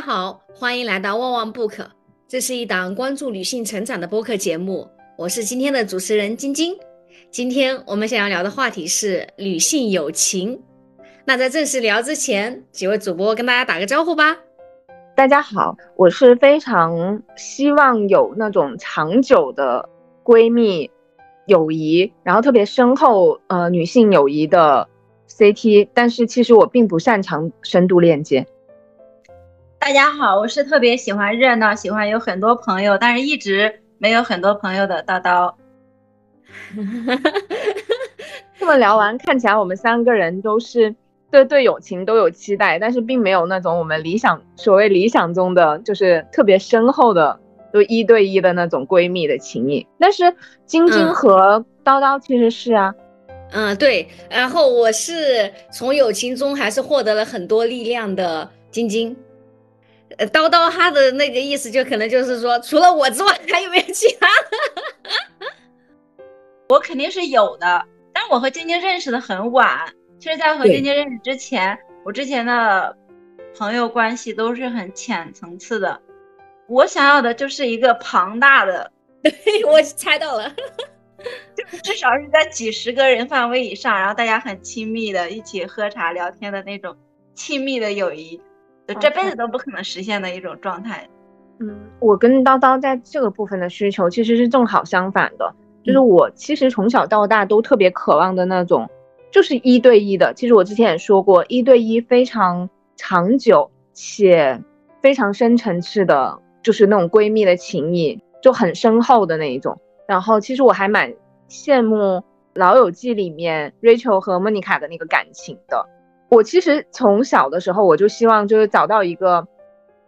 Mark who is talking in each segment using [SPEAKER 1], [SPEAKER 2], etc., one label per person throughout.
[SPEAKER 1] 好，欢迎来到旺旺 book，这是一档关注女性成长的播客节目，我是今天的主持人晶晶。今天我们想要聊的话题是女性友情。那在正式聊之前，几位主播跟大家打个招呼吧。
[SPEAKER 2] 大家好，我是非常希望有那种长久的闺蜜友谊，然后特别深厚呃女性友谊的 CT，但是其实我并不擅长深度链接。
[SPEAKER 3] 大家好，我是特别喜欢热闹，喜欢有很多朋友，但是一直没有很多朋友的叨叨。
[SPEAKER 2] 这么聊完，看起来我们三个人都是对对友情都有期待，但是并没有那种我们理想所谓理想中的就是特别深厚的，就一对一的那种闺蜜的情谊。但是晶晶和叨叨其实是啊，
[SPEAKER 1] 嗯对，然后我是从友情中还是获得了很多力量的晶晶。呃，叨叨他的那个意思就可能就是说，除了我之外，还有没有其他的？
[SPEAKER 3] 我肯定是有的，但我和晶晶认识的很晚。其实，在和晶晶认识之前，我之前的朋友关系都是很浅层次的。我想要的就是一个庞大的，
[SPEAKER 1] 对我猜到了，
[SPEAKER 3] 就至少是在几十个人范围以上，然后大家很亲密的一起喝茶聊天的那种亲密的友谊。这辈子都不可能实现的一种状态。
[SPEAKER 2] 嗯，我跟叨叨在这个部分的需求其实是正好相反的，就是我其实从小到大都特别渴望的那种，就是一对一的。其实我之前也说过，一对一非常长久且非常深层次的，就是那种闺蜜的情谊，就很深厚的那一种。然后其实我还蛮羡慕《老友记》里面 Rachel 和 Monica 的那个感情的。我其实从小的时候我就希望就是找到一个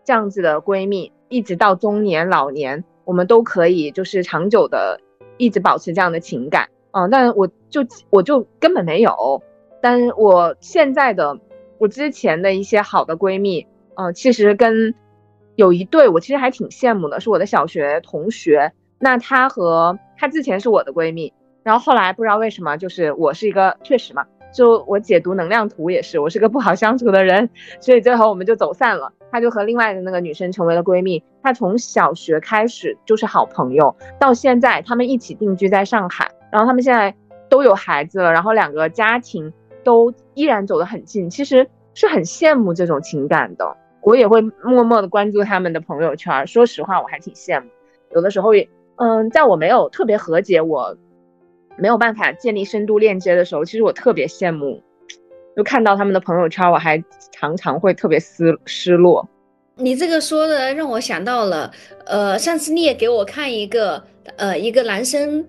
[SPEAKER 2] 这样子的闺蜜，一直到中年老年，我们都可以就是长久的一直保持这样的情感啊。但我就我就根本没有。但我现在的我之前的一些好的闺蜜，嗯，其实跟有一对我其实还挺羡慕的，是我的小学同学。那她和她之前是我的闺蜜，然后后来不知道为什么，就是我是一个确实嘛。就我解读能量图也是，我是个不好相处的人，所以最后我们就走散了。她就和另外的那个女生成为了闺蜜。她从小学开始就是好朋友，到现在他们一起定居在上海，然后他们现在都有孩子了，然后两个家庭都依然走得很近。其实是很羡慕这种情感的，我也会默默的关注他们的朋友圈。说实话，我还挺羡慕。有的时候也，嗯，在我没有特别和解我。没有办法建立深度链接的时候，其实我特别羡慕，就看到他们的朋友圈，我还常常会特别失失落。
[SPEAKER 1] 你这个说的让我想到了，呃，上次你也给我看一个，呃，一个男生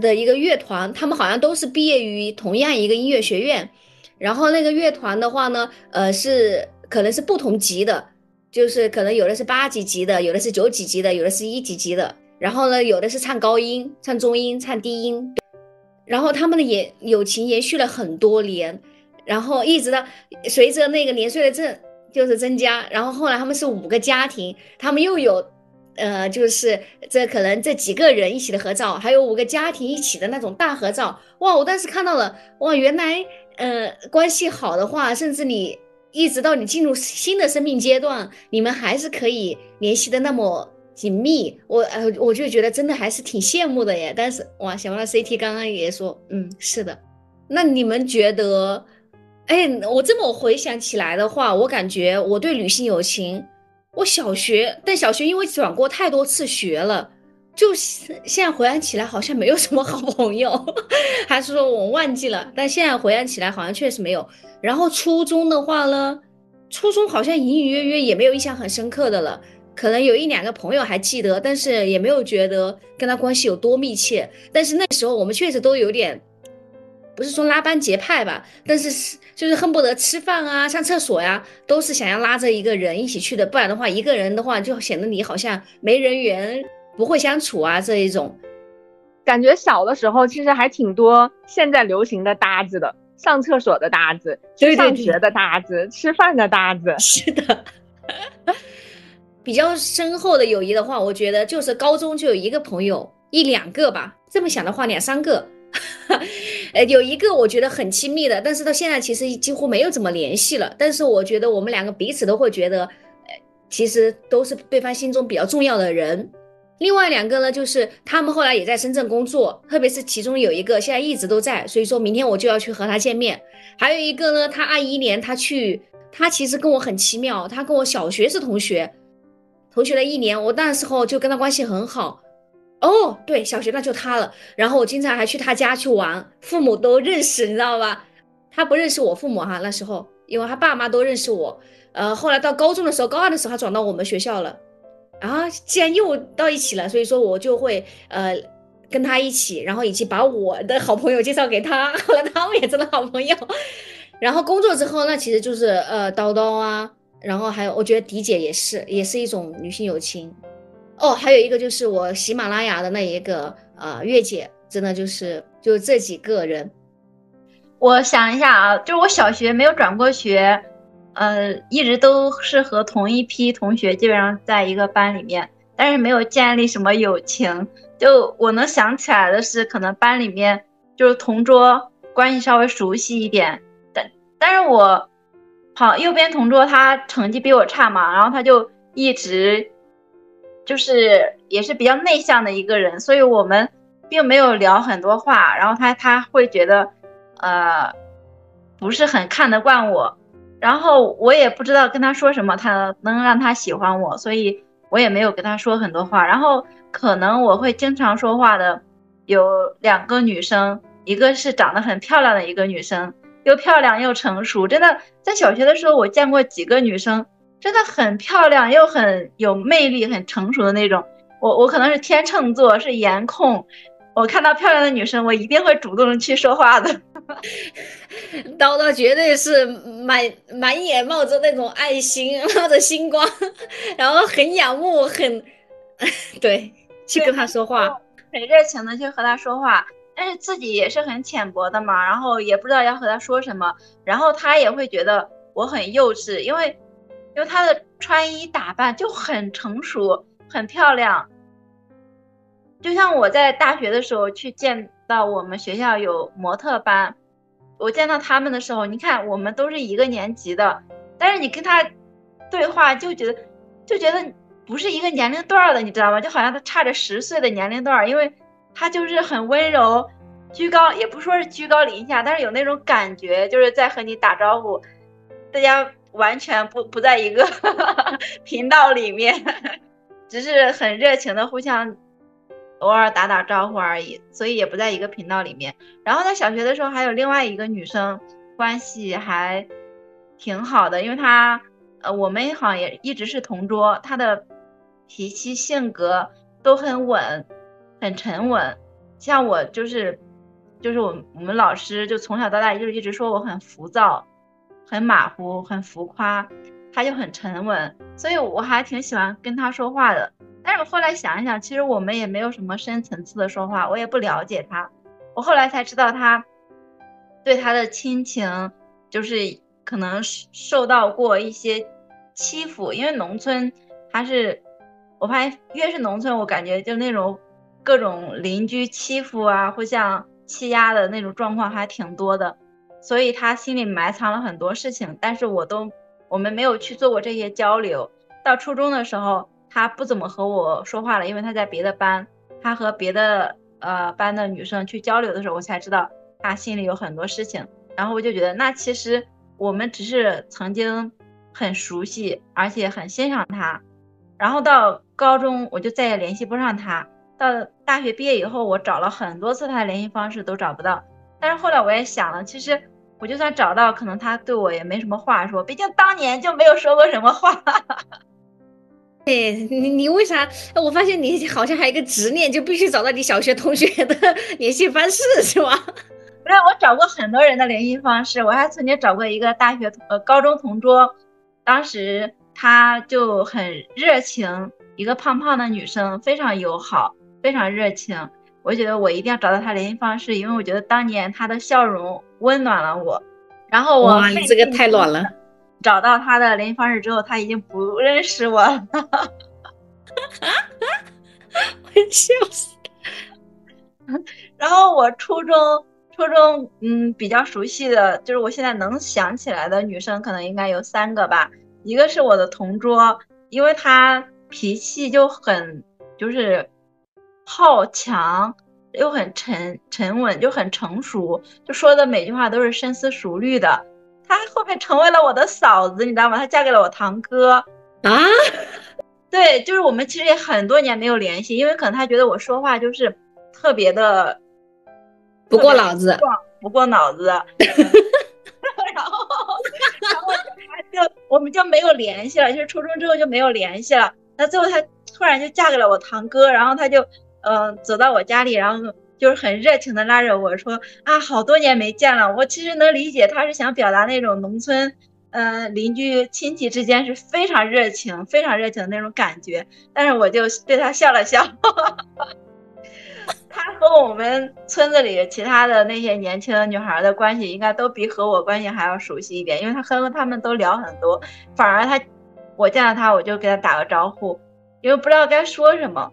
[SPEAKER 1] 的一个乐团，他们好像都是毕业于同样一个音乐学院，然后那个乐团的话呢，呃，是可能是不同级的，就是可能有的是八级级的，有的是九级级的，有的是一级级的，然后呢，有的是唱高音、唱中音、唱低音。然后他们的延友情延续了很多年，然后一直到随着那个年岁的增就是增加，然后后来他们是五个家庭，他们又有，呃，就是这可能这几个人一起的合照，还有五个家庭一起的那种大合照，哇！我当时看到了，哇，原来，呃，关系好的话，甚至你一直到你进入新的生命阶段，你们还是可以联系的那么。紧密，我呃，我就觉得真的还是挺羡慕的耶。但是哇，小王的 CT 刚刚也说，嗯，是的。那你们觉得，哎，我这么回想起来的话，我感觉我对女性友情，我小学，但小学因为转过太多次学了，就现在回想起来好像没有什么好朋友，还是说我忘记了？但现在回想起来好像确实没有。然后初中的话呢，初中好像隐隐约约也没有印象很深刻的了。可能有一两个朋友还记得，但是也没有觉得跟他关系有多密切。但是那时候我们确实都有点，不是说拉帮结派吧，但是就是恨不得吃饭啊、上厕所呀，都是想要拉着一个人一起去的，不然的话，一个人的话就显得你好像没人缘、不会相处啊这一种。
[SPEAKER 2] 感觉小的时候其实还挺多现在流行的搭子的，上厕所的搭子，上学的搭子，吃饭的搭子。
[SPEAKER 1] 是的。比较深厚的友谊的话，我觉得就是高中就有一个朋友一两个吧。这么想的话，两三个。呃，有一个我觉得很亲密的，但是到现在其实几乎没有怎么联系了。但是我觉得我们两个彼此都会觉得，呃，其实都是对方心中比较重要的人。另外两个呢，就是他们后来也在深圳工作，特别是其中有一个现在一直都在，所以说明天我就要去和他见面。还有一个呢，他二一年他去，他其实跟我很奇妙，他跟我小学是同学，同学了一年，我那时候就跟他关系很好。哦，对，小学那就他了。然后我经常还去他家去玩，父母都认识，你知道吧？他不认识我父母哈，那时候因为他爸妈都认识我。呃，后来到高中的时候，高二的时候他转到我们学校了。啊，既然又到一起了，所以说我就会呃跟他一起，然后以及把我的好朋友介绍给他，后来他们也成了好朋友。然后工作之后，那其实就是呃叨叨啊，然后还有我觉得迪姐也是，也是一种女性友情。哦，还有一个就是我喜马拉雅的那一个呃月姐，真的就是就这几个人。
[SPEAKER 3] 我想一下啊，就是我小学没有转过学。呃，一直都是和同一批同学，基本上在一个班里面，但是没有建立什么友情。就我能想起来的是，可能班里面就是同桌关系稍微熟悉一点，但但是我好右边同桌他成绩比我差嘛，然后他就一直就是也是比较内向的一个人，所以我们并没有聊很多话，然后他他会觉得呃不是很看得惯我。然后我也不知道跟他说什么，他能让他喜欢我，所以我也没有跟他说很多话。然后可能我会经常说话的有两个女生，一个是长得很漂亮的一个女生，又漂亮又成熟。真的，在小学的时候我见过几个女生，真的很漂亮又很有魅力、很成熟的那种。我我可能是天秤座，是颜控。我看到漂亮的女生，我一定会主动去说话的。
[SPEAKER 1] 叨叨绝对是满满眼冒着那种爱心，冒着星光，然后很仰慕，很 对，去跟他说话，
[SPEAKER 3] 很热情的去和他说话。但是自己也是很浅薄的嘛，然后也不知道要和他说什么，然后他也会觉得我很幼稚，因为因为他的穿衣打扮就很成熟，很漂亮。就像我在大学的时候去见到我们学校有模特班，我见到他们的时候，你看我们都是一个年级的，但是你跟他对话就觉得就觉得不是一个年龄段的，你知道吗？就好像他差着十岁的年龄段，因为他就是很温柔，居高也不说是居高临下，但是有那种感觉，就是在和你打招呼，大家完全不不在一个 频道里面，只是很热情的互相。偶尔打打招呼而已，所以也不在一个频道里面。然后在小学的时候，还有另外一个女生，关系还挺好的，因为她，呃，我们好像也一直是同桌。她的脾气性格都很稳，很沉稳。像我就是，就是我我们老师就从小到大就一直说我很浮躁，很马虎，很浮夸。他就很沉稳，所以我还挺喜欢跟他说话的。但是我后来想一想，其实我们也没有什么深层次的说话，我也不了解他。我后来才知道，他对他的亲情就是可能受到过一些欺负，因为农村他是，我发现越是农村，我感觉就那种各种邻居欺负啊，互相欺压的那种状况还挺多的，所以他心里埋藏了很多事情。但是我都我们没有去做过这些交流。到初中的时候。他不怎么和我说话了，因为他在别的班，他和别的呃班的女生去交流的时候，我才知道他心里有很多事情。然后我就觉得，那其实我们只是曾经很熟悉，而且很欣赏他。然后到高中，我就再也联系不上他。到大学毕业以后，我找了很多次他的联系方式都找不到。但是后来我也想了，其实我就算找到，可能他对我也没什么话说，毕竟当年就没有说过什么话。
[SPEAKER 1] 哎，你你为啥？我发现你好像还有一个执念，就必须找到你小学同学的联系方式，是吗？
[SPEAKER 3] 不是，我找过很多人的联系方式，我还曾经找过一个大学呃高中同桌，当时他就很热情，一个胖胖的女生，非常友好，非常热情。我觉得我一定要找到他联系方式，因为我觉得当年他的笑容温暖了我。然后我，
[SPEAKER 1] 哇，你这个太暖了。
[SPEAKER 3] 找到他的联系方式之后，他已经不认识我了，
[SPEAKER 1] 我笑死。
[SPEAKER 3] 然后我初中，初中，嗯，比较熟悉的就是我现在能想起来的女生，可能应该有三个吧。一个是我的同桌，因为她脾气就很就是好强，又很沉沉稳，就很成熟，就说的每句话都是深思熟虑的。她后面成为了我的嫂子，你知道吗？她嫁给了我堂哥
[SPEAKER 1] 啊。
[SPEAKER 3] 对，就是我们其实也很多年没有联系，因为可能他觉得我说话就是特别的
[SPEAKER 1] 不过脑子，
[SPEAKER 3] 不过脑子。然后，然后就我们就没有联系了，就是初中之后就没有联系了。那最后她突然就嫁给了我堂哥，然后他就嗯走到我家里，然后就是很热情的拉着我说啊，好多年没见了。我其实能理解他是想表达那种农村。嗯，邻居亲戚之间是非常热情、非常热情的那种感觉，但是我就对他笑了笑。他和我们村子里其他的那些年轻女孩的关系，应该都比和我关系还要熟悉一点，因为他和他们都聊很多。反而他，我见到他我就给他打个招呼，因为不知道该说什么。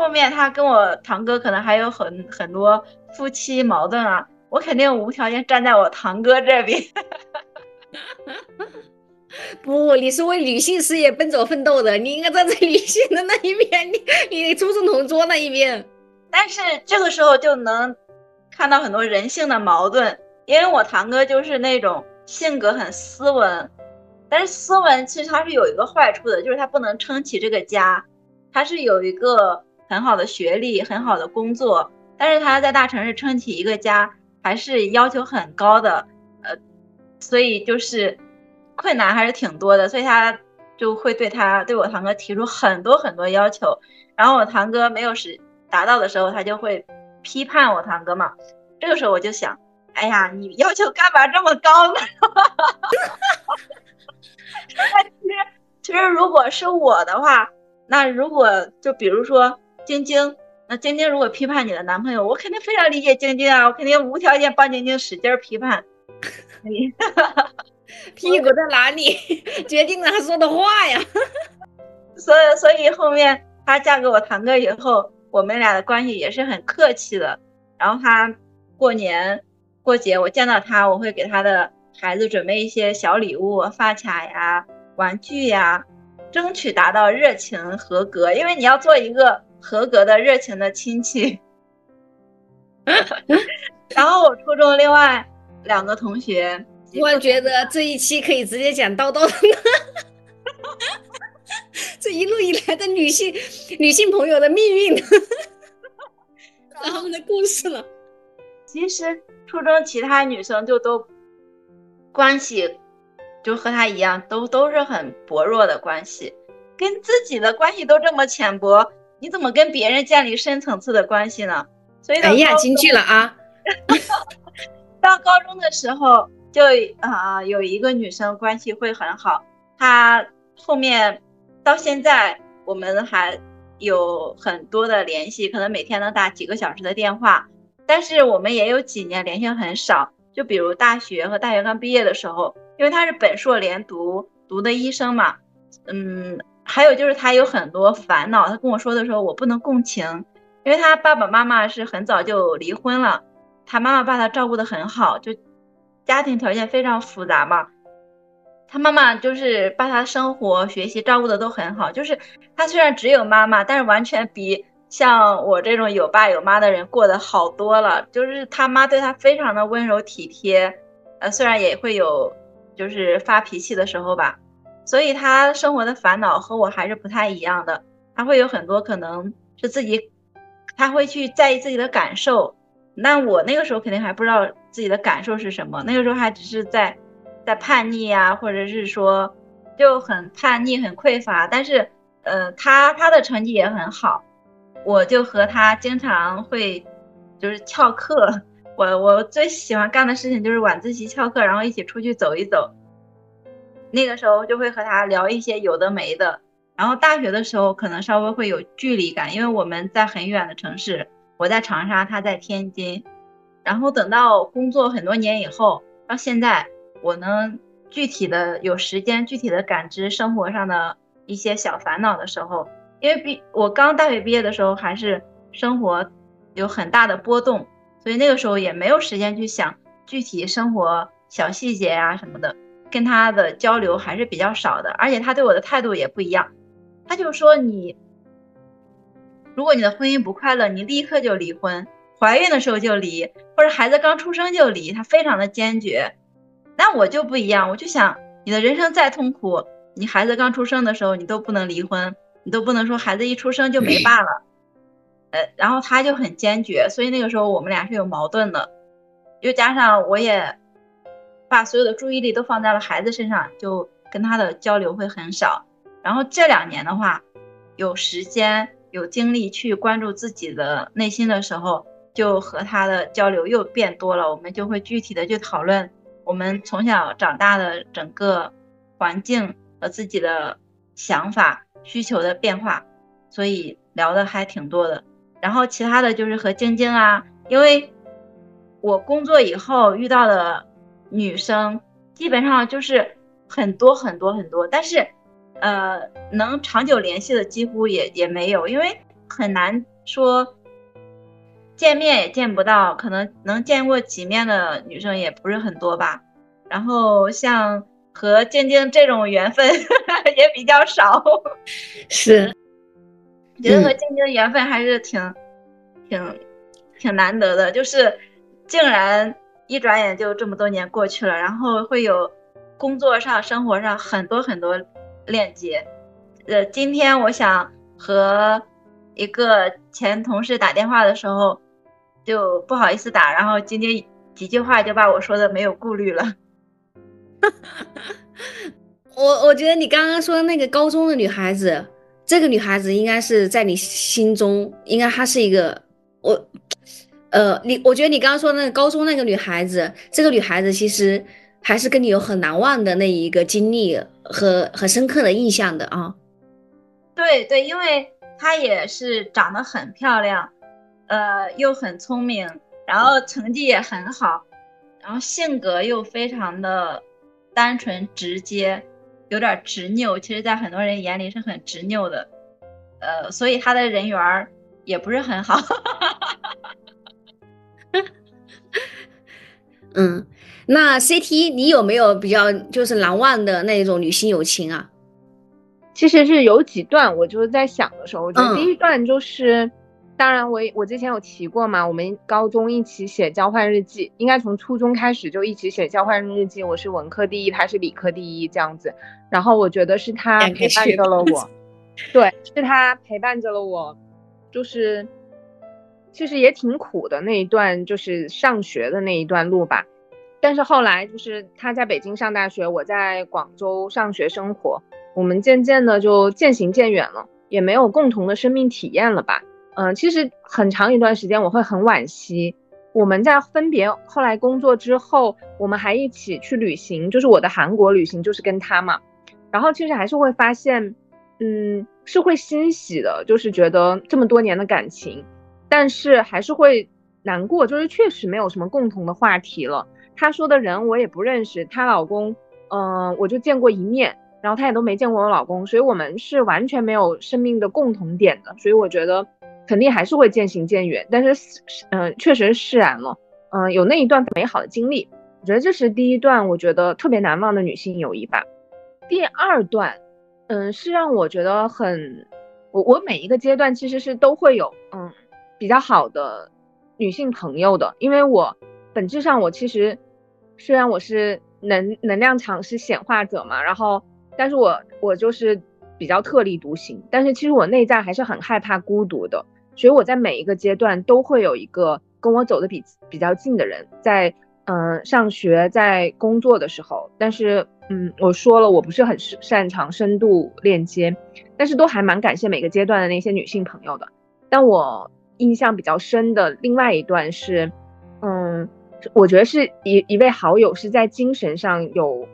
[SPEAKER 3] 后面他跟我堂哥可能还有很很多夫妻矛盾啊，我肯定无条件站在我堂哥这边。
[SPEAKER 1] 不，你是为女性事业奔走奋斗的，你应该站在女性的那一边，你你出生同桌那一边。
[SPEAKER 3] 但是这个时候就能看到很多人性的矛盾，因为我堂哥就是那种性格很斯文，但是斯文其实他是有一个坏处的，就是他不能撑起这个家。他是有一个很好的学历，很好的工作，但是他在大城市撑起一个家还是要求很高的，呃。所以就是困难还是挺多的，所以他就会对他对我堂哥提出很多很多要求，然后我堂哥没有实达到的时候，他就会批判我堂哥嘛。这个时候我就想，哎呀，你要求干嘛这么高呢？其实其实如果是我的话，那如果就比如说晶晶，那晶晶如果批判你的男朋友，我肯定非常理解晶晶啊，我肯定无条件帮晶晶使劲批判。你
[SPEAKER 1] 屁股在哪里，决定了他说的话呀。
[SPEAKER 3] 所以，所以后面她嫁给我堂哥以后，我们俩的关系也是很客气的。然后她过年过节，我见到她，我会给她的孩子准备一些小礼物，发卡呀、玩具呀，争取达到热情合格。因为你要做一个合格的热情的亲戚。然后我初中另外。两个同学，
[SPEAKER 1] 我觉得这一期可以直接讲叨叨的，这一路以来的女性女性朋友的命运，他们的故事了。
[SPEAKER 3] 其实初中其他女生就都关系就和她一样，都都是很薄弱的关系，跟自己的关系都这么浅薄，你怎么跟别人建立深层次的关系呢？所以，
[SPEAKER 1] 哎呀，进去了啊。
[SPEAKER 3] 到高中的时候，就啊有一个女生关系会很好，她后面到现在我们还有很多的联系，可能每天能打几个小时的电话。但是我们也有几年联系很少，就比如大学和大学刚毕业的时候，因为她是本硕连读读的医生嘛，嗯，还有就是他有很多烦恼，他跟我说的时候我不能共情，因为他爸爸妈妈是很早就离婚了。他妈妈把他照顾的很好，就家庭条件非常复杂嘛。他妈妈就是把他生活、学习照顾的都很好。就是他虽然只有妈妈，但是完全比像我这种有爸有妈的人过得好多了。就是他妈对他非常的温柔体贴，呃，虽然也会有就是发脾气的时候吧。所以他生活的烦恼和我还是不太一样的。他会有很多可能是自己，他会去在意自己的感受。那我那个时候肯定还不知道自己的感受是什么，那个时候还只是在，在叛逆呀，或者是说就很叛逆、很匮乏。但是，呃，他他的成绩也很好，我就和他经常会就是翘课。我我最喜欢干的事情就是晚自习翘课，然后一起出去走一走。那个时候就会和他聊一些有的没的。然后大学的时候可能稍微会有距离感，因为我们在很远的城市。我在长沙，他在天津，然后等到工作很多年以后，到现在我能具体的有时间具体的感知生活上的一些小烦恼的时候，因为毕我刚大学毕业的时候还是生活有很大的波动，所以那个时候也没有时间去想具体生活小细节呀什么的，跟他的交流还是比较少的，而且他对我的态度也不一样，他就说你，如果你的婚姻不快乐，你立刻就离婚，怀孕的时候就离，或者孩子刚出生就离，他非常的坚决。但我就不一样，我就想，你的人生再痛苦，你孩子刚出生的时候你都不能离婚，你都不能说孩子一出生就没爸了。呃，然后他就很坚决，所以那个时候我们俩是有矛盾的，又加上我也把所有的注意力都放在了孩子身上，就跟他的交流会很少。然后这两年的话，有时间有精力去关注自己的内心的时候，就和他的交流又变多了。我们就会具体的去讨论我们从小长大的整个环境和自己的想法需求的变化，所以聊的还挺多的。然后其他的就是和晶晶啊，因为我工作以后遇到的女生基本上就是很多很多很多，但是。呃，能长久联系的几乎也也没有，因为很难说见面也见不到，可能能见过几面的女生也不是很多吧。然后像和静静这种缘分 也比较少，
[SPEAKER 1] 是，
[SPEAKER 3] 觉得和静静缘分还是挺挺挺难得的，就是竟然一转眼就这么多年过去了，然后会有工作上、生活上很多很多。链接，呃，今天我想和一个前同事打电话的时候，就不好意思打，然后今天几句话就把我说的没有顾虑了。
[SPEAKER 1] 我我觉得你刚刚说的那个高中的女孩子，这个女孩子应该是在你心中，应该她是一个，呃，你我觉得你刚刚说那个高中那个女孩子，这个女孩子其实。还是跟你有很难忘的那一个经历和很深刻的印象的啊。
[SPEAKER 3] 对对，因为她也是长得很漂亮，呃，又很聪明，然后成绩也很好，然后性格又非常的单纯直接，有点执拗。其实，在很多人眼里是很执拗的，呃，所以她的人缘也不是很好。
[SPEAKER 1] 嗯。那 CT，你有没有比较就是难忘的那种女性友情啊？
[SPEAKER 2] 其实是有几段，我就是在想的时候，我觉得第一段就是，当然我我之前有提过嘛，我们高中一起写交换日记，应该从初中开始就一起写交换日记。我是文科第一，他是理科第一这样子。然后我觉得是他陪伴着了我，对，是他陪伴着了我，就是其实也挺苦的那一段，就是上学的那一段路吧。但是后来就是他在北京上大学，我在广州上学生活，我们渐渐的就渐行渐远了，也没有共同的生命体验了吧？嗯，其实很长一段时间我会很惋惜。我们在分别后来工作之后，我们还一起去旅行，就是我的韩国旅行就是跟他嘛。然后其实还是会发现，嗯，是会欣喜的，就是觉得这么多年的感情，但是还是会难过，就是确实没有什么共同的话题了。她说的人我也不认识，她老公，嗯，我就见过一面，然后她也都没见过我老公，所以我们是完全没有生命的共同点的，所以我觉得肯定还是会渐行渐远，但是，嗯，确实释然了，嗯，有那一段美好的经历，我觉得这是第一段我觉得特别难忘的女性友谊吧。第二段，嗯，是让我觉得很，我我每一个阶段其实是都会有，嗯，比较好的女性朋友的，因为我本质上我其实。虽然我是能能量场是显化者嘛，然后，但是我我就是比较特立独行，但是其实我内在还是很害怕孤独的，所以我在每一个阶段都会有一个跟我走的比比较近的人，在嗯上学在工作的时候，但是嗯我说了我不是很擅长深度链接，但是都还蛮感谢每个阶段的那些女性朋友的，但我印象比较深的另外一段是，嗯。我觉得是一一位好友是在精神上有，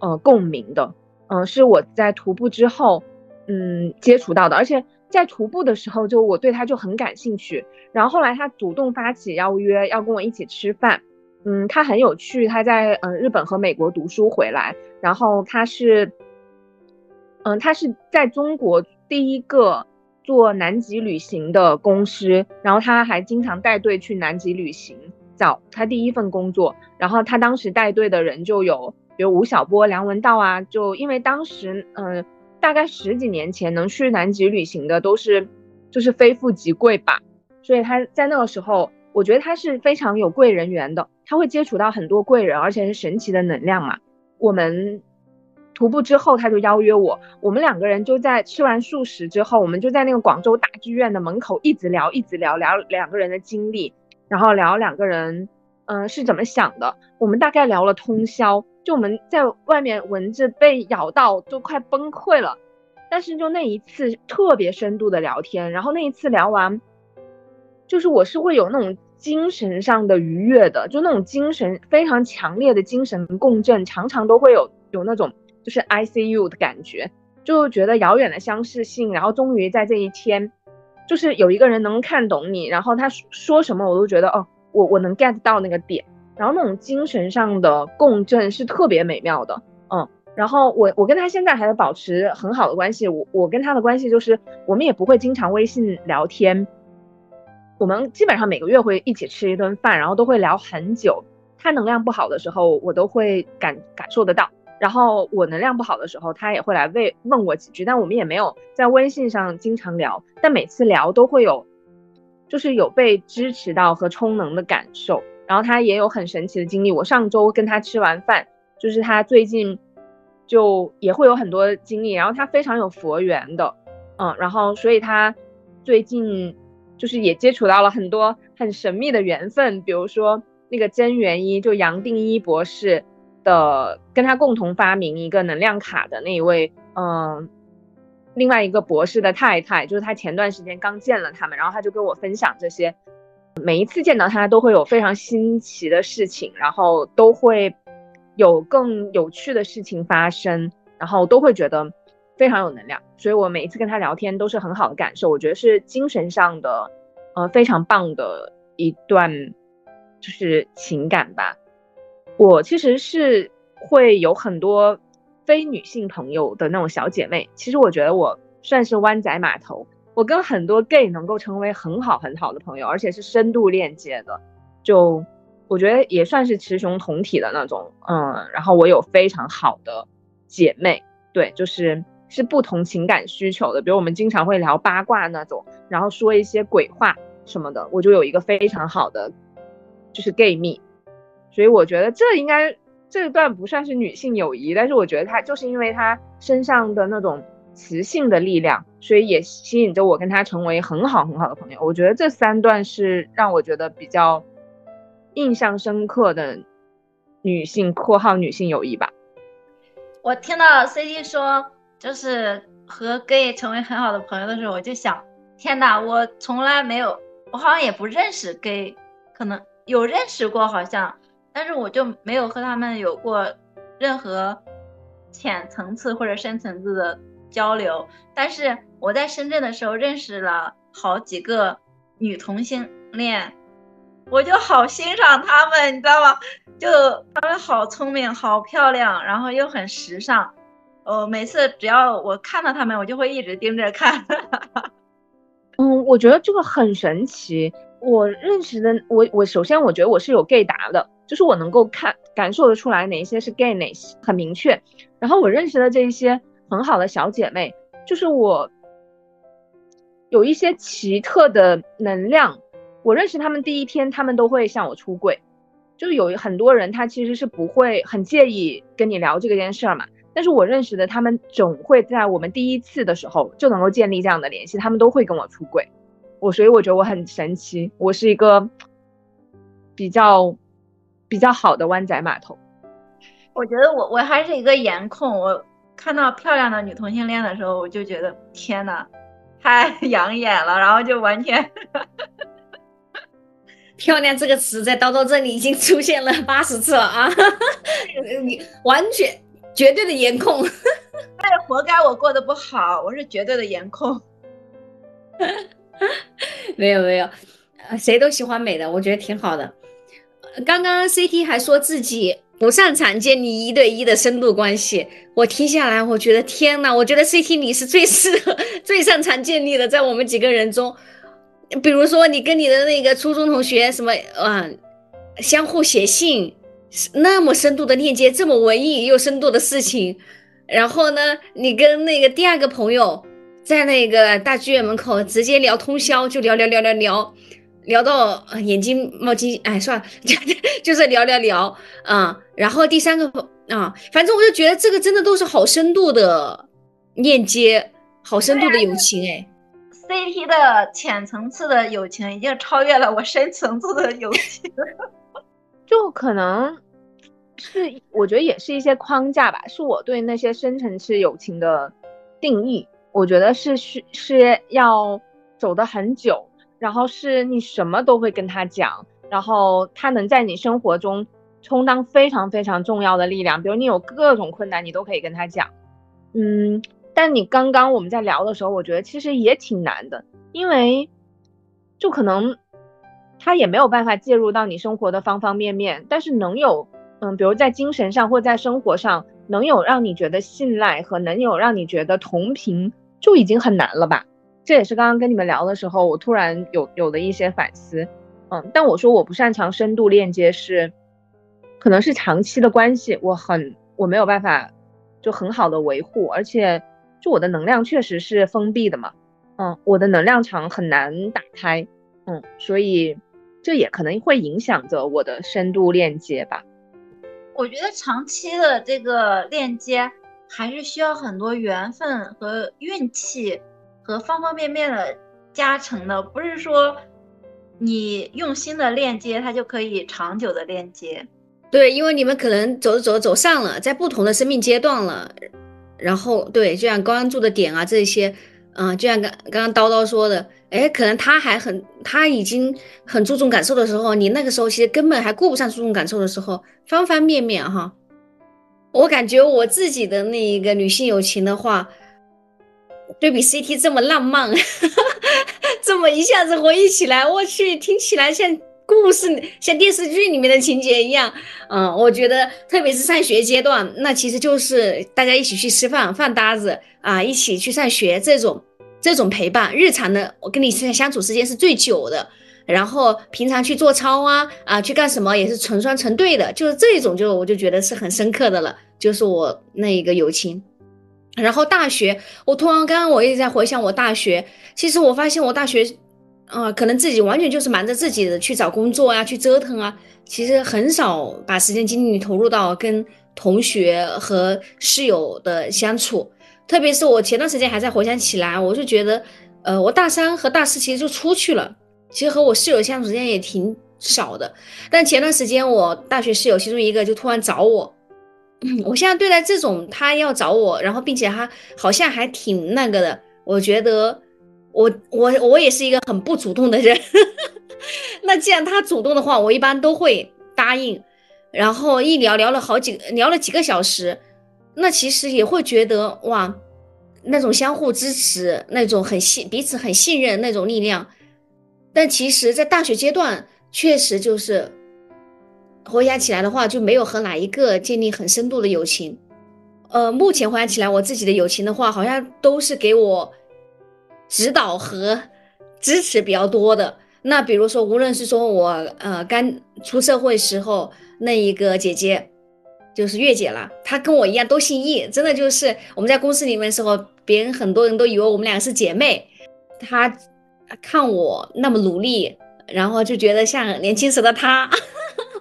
[SPEAKER 2] 呃共鸣的，嗯，是我在徒步之后，嗯接触到的，而且在徒步的时候就我对他就很感兴趣，然后后来他主动发起邀约要跟我一起吃饭，嗯，他很有趣，他在嗯日本和美国读书回来，然后他是，嗯他是在中国第一个做南极旅行的公司，然后他还经常带队去南极旅行。找他第一份工作，然后他当时带队的人就有，比如吴晓波、梁文道啊，就因为当时，嗯，大概十几年前能去南极旅行的都是就是非富即贵吧，所以他在那个时候，我觉得他是非常有贵人缘的，他会接触到很多贵人，而且是神奇的能量嘛。我们徒步之后，他就邀约我，我们两个人就在吃完素食之后，我们就在那个广州大剧院的门口一直聊，一直聊聊两个人的经历，然后聊两个人嗯是怎么想的，我们大概聊了通宵。就我们在外面蚊子被咬到都快崩溃了，但是就那一次特别深度的聊天，然后那一次聊完，就是我是会有那种精神上的愉悦的，就那种精神非常强烈的精神共振，常常都会有有那种就是 I C U 的感觉，就觉得遥远的相似性，然后终于在这一天，就是有一个人能看懂你，然后他说什么我都觉得哦，我我能 get 到那个点。然后那种精神上的共振是特别美妙的，嗯，然后我我跟他现在还是保持很好的关系，我我跟他的关系就是我们也不会经常微信聊天，我们基本上每个月会一起吃一顿饭，然后都会聊很久。他能量不好的时候，我都会感感受得到，然后我能量不好的时候，他也会来问问我几句，但我们也没有在微信上经常聊，但每次聊都会有，就是有被支持到和充能的感受。然后他也有很神奇的经历。我上周跟他吃完饭，就是他最近就也会有很多经历。然后他非常有佛缘的，嗯，然后所以他最近就是也接触到了很多很神秘的缘分，比如说那个真元一，就杨定一博士的跟他共同发明一个能量卡的那一位，嗯，另外一个博士的太太，就是他前段时间刚见了他们，然后他就跟我分享这些。每一次见到他都会有非常新奇的事情，然后都会有更有趣的事情发生，然后都会觉得非常有能量。所以我每一次跟他聊天都是很好的感受，我觉得是精神上的，呃，非常棒的一段就是情感吧。我其实是会有很多非女性朋友的那种小姐妹，其实我觉得我算是湾仔码头。我跟很多 gay 能够成为很好很好的朋友，而且是深度链接的，就我觉得也算是雌雄同体的那种，嗯，然后我有非常好的姐妹，对，就是是不同情感需求的，比如我们经常会聊八卦那种，然后说一些鬼话什么的，我就有一个非常好的就是 gay 蜜，所以我觉得这应该这段不算是女性友谊，但是我觉得她就是因为她身上的那种。雌性的力量，所以也吸引着我跟她成为很好很好的朋友。我觉得这三段是让我觉得比较印象深刻的女性（括号女性友谊）吧。
[SPEAKER 3] 我听到 C D 说就是和 gay 成为很好的朋友的时候，我就想：天哪，我从来没有，我好像也不认识 gay，可能有认识过，好像，但是我就没有和他们有过任何浅层次或者深层次的。交流，但是我在深圳的时候认识了好几个女同性恋，我就好欣赏她们，你知道吗？就她们好聪明，好漂亮，然后又很时尚。呃，每次只要我看到她们，我就会一直盯着看。
[SPEAKER 2] 嗯，我觉得这个很神奇。我认识的我，我首先我觉得我是有 gay 达的，就是我能够看感受得出来哪一些是 gay，哪些很明确。然后我认识的这一些。很好的小姐妹，就是我有一些奇特的能量。我认识他们第一天，他们都会向我出柜。就有很多人，他其实是不会很介意跟你聊这个件事儿嘛。但是我认识的他们，总会在我们第一次的时候就能够建立这样的联系，他们都会跟我出柜。我所以我觉得我很神奇，我是一个比较比较好的湾仔码头。
[SPEAKER 3] 我觉得我我还是一个颜控，我。看到漂亮的女同性恋的时候，我就觉得天哪，太 养眼了，然后就完全
[SPEAKER 1] 漂亮这个词在叨叨这里已经出现了八十次了啊！你 完全绝对的颜控，
[SPEAKER 3] 但是活该我过得不好，我是绝对的颜控。
[SPEAKER 1] 没有没有，谁都喜欢美的，我觉得挺好的。刚刚 CT 还说自己。不擅长建立一对一的深度关系，我听下来，我觉得天呐，我觉得 CT 你是最适合、最擅长建立的，在我们几个人中，比如说你跟你的那个初中同学什么，嗯，相互写信，那么深度的链接，这么文艺又深度的事情，然后呢，你跟那个第二个朋友在那个大剧院门口直接聊通宵，就聊聊聊聊聊，聊到眼睛冒金，哎，算了，就 就是聊聊聊啊。然后第三个啊，反正我就觉得这个真的都是好深度的链接，好深度的友情哎。
[SPEAKER 3] CT 的浅层次的友情已经超越了我深层次的友情，
[SPEAKER 2] 就可能是我觉得也是一些框架吧，是我对那些深层次友情的定义。我觉得是是是要走得很久，然后是你什么都会跟他讲，然后他能在你生活中充当非常非常重要的力量，比如你有各种困难，你都可以跟他讲，嗯。但你刚刚我们在聊的时候，我觉得其实也挺难的，因为就可能他也没有办法介入到你生活的方方面面，但是能有，嗯，比如在精神上或在生活上能有让你觉得信赖和能有让你觉得同频，就已经很难了吧？这也是刚刚跟你们聊的时候，我突然有有的一些反思，嗯，但我说我不擅长深度链接是，可能是长期的关系，我很我没有办法就很好的维护，而且。就我的能量确实是封闭的嘛，嗯，我的能量场很难打开，嗯，所以这也可能会影响着我的深度链接吧。
[SPEAKER 3] 我觉得长期的这个链接还是需要很多缘分和运气和方方面面的加成的，不是说你用心的链接它就可以长久的链接。
[SPEAKER 1] 对，因为你们可能走着走着走上了，在不同的生命阶段了。然后对，就像关注的点啊，这些，嗯，就像刚刚刚叨叨说的，哎，可能他还很，他已经很注重感受的时候，你那个时候其实根本还顾不上注重感受的时候，方方面面哈，我感觉我自己的那一个女性友情的话，对比 CT 这么浪漫，这么一下子回忆起来，我去，听起来像。故事像电视剧里面的情节一样，嗯，我觉得特别是上学阶段，那其实就是大家一起去吃饭，饭搭子啊，一起去上学这种这种陪伴，日常的我跟你相相处时间是最久的，然后平常去做操啊啊去干什么也是成双成对的，就是这种就我就觉得是很深刻的了，就是我那一个友情。然后大学，我突然刚刚我一直在回想我大学，其实我发现我大学。啊，可能自己完全就是忙着自己的去找工作呀，去折腾啊，其实很少把时间精力投入到跟同学和室友的相处。特别是我前段时间还在回想起来，我就觉得，呃，我大三和大四其实就出去了，其实和我室友相处时间也挺少的。但前段时间我大学室友其中一个就突然找我，我现在对待这种他要找我，然后并且他好像还挺那个的，我觉得。我我我也是一个很不主动的人，那既然他主动的话，我一般都会答应。然后一聊聊了好几聊了几个小时，那其实也会觉得哇，那种相互支持，那种很信彼此很信任那种力量。但其实，在大学阶段，确实就是回想起来的话，就没有和哪一个建立很深度的友情。呃，目前回想起来，我自己的友情的话，好像都是给我。指导和支持比较多的，那比如说，无论是说我呃刚出社会时候那一个姐姐，就是月姐了，她跟我一样都姓易，真的就是我们在公司里面的时候，别人很多人都以为我们俩是姐妹，她看我那么努力，然后就觉得像年轻时的她。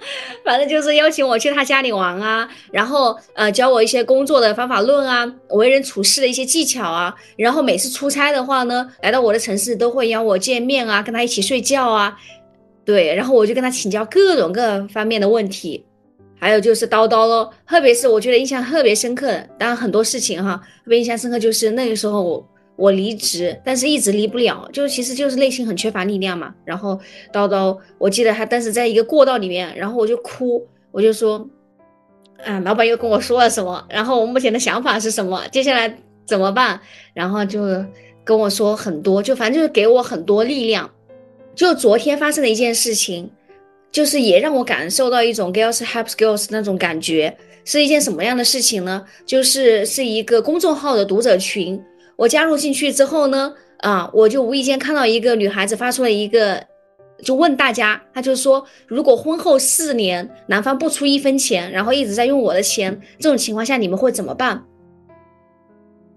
[SPEAKER 1] 反正就是邀请我去他家里玩啊，然后呃教我一些工作的方法论啊，为人处事的一些技巧啊，然后每次出差的话呢，来到我的城市都会邀我见面啊，跟他一起睡觉啊，对，然后我就跟他请教各种各方面的问题，还有就是叨叨咯，特别是我觉得印象特别深刻，当然很多事情哈，特别印象深刻就是那个时候我。我离职，但是一直离不了，就其实就是内心很缺乏力量嘛。然后叨叨，我记得他当时在一个过道里面，然后我就哭，我就说，啊，老板又跟我说了什么？然后我目前的想法是什么？接下来怎么办？然后就跟我说很多，就反正就是给我很多力量。就昨天发生的一件事情，就是也让我感受到一种 girls help girls 那种感觉，是一件什么样的事情呢？就是是一个公众号的读者群。我加入进去之后呢，啊，我就无意间看到一个女孩子发出了一个，就问大家，她就说，如果婚后四年男方不出一分钱，然后一直在用我的钱，这种情况下你们会怎么办？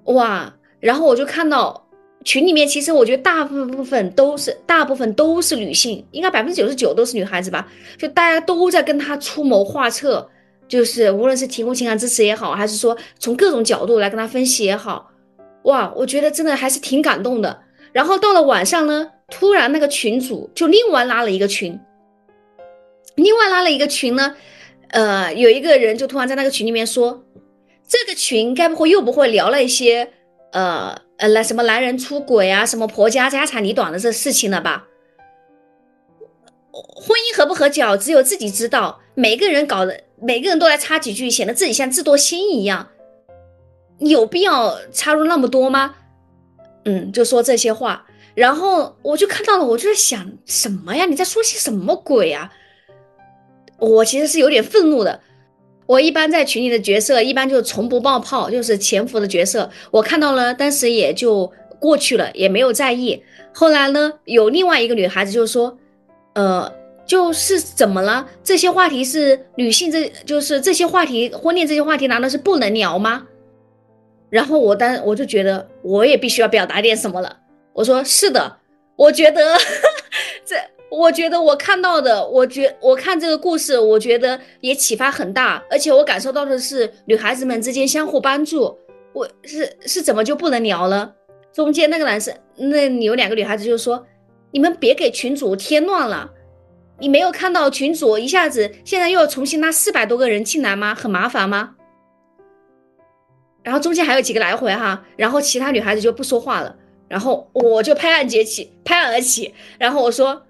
[SPEAKER 1] 哇，然后我就看到群里面，其实我觉得大部分都是大部分都是女性，应该百分之九十九都是女孩子吧，就大家都在跟他出谋划策，就是无论是提供情感支持也好，还是说从各种角度来跟他分析也好，哇，我觉得真的还是挺感动的。然后到了晚上呢，突然那个群主就另外拉了一个群，另外拉了一个群呢，呃，有一个人就突然在那个群里面说，这个群该不会又不会聊了一些，呃呃，那什么男人出轨啊，什么婆家家长里短的这事情了吧？婚姻合不合脚，只有自己知道。每个人搞的，每个人都来插几句，显得自己像智多星一样，有必要插入那么多吗？嗯，就说这些话，然后我就看到了，我就在想什么呀？你在说些什么鬼啊？我其实是有点愤怒的。我一般在群里的角色，一般就是从不冒泡，就是潜伏的角色。我看到了，当时也就过去了，也没有在意。后来呢，有另外一个女孩子就说，呃，就是怎么了？这些话题是女性，这就是这些话题，婚恋这些话题难道是不能聊吗？然后我当我就觉得我也必须要表达点什么了。我说是的，我觉得这，我觉得我看到的，我觉我看这个故事，我觉得也启发很大，而且我感受到的是女孩子们之间相互帮助。我是是怎么就不能聊了？中间那个男生，那有两个女孩子就说：“你们别给群主添乱了，你没有看到群主一下子现在又要重新拉四百多个人进来吗？很麻烦吗？”然后中间还有几个来回哈，然后其他女孩子就不说话了，然后我就拍案结起，拍案而起，然后我说，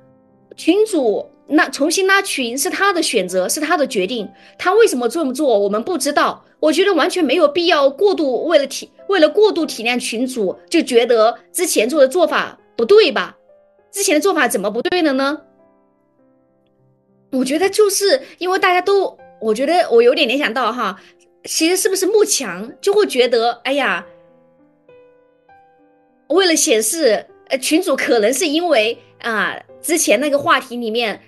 [SPEAKER 1] 群主那重新拉群是他的选择，是他的决定，他为什么这么做我们不知道，我觉得完全没有必要过度为了体为了过度体谅群主就觉得之前做的做法不对吧？之前的做法怎么不对了呢？我觉得就是因为大家都，我觉得我有点联想到哈。其实是不是慕强就会觉得，哎呀，为了显示，呃，群主可能是因为啊，之前那个话题里面，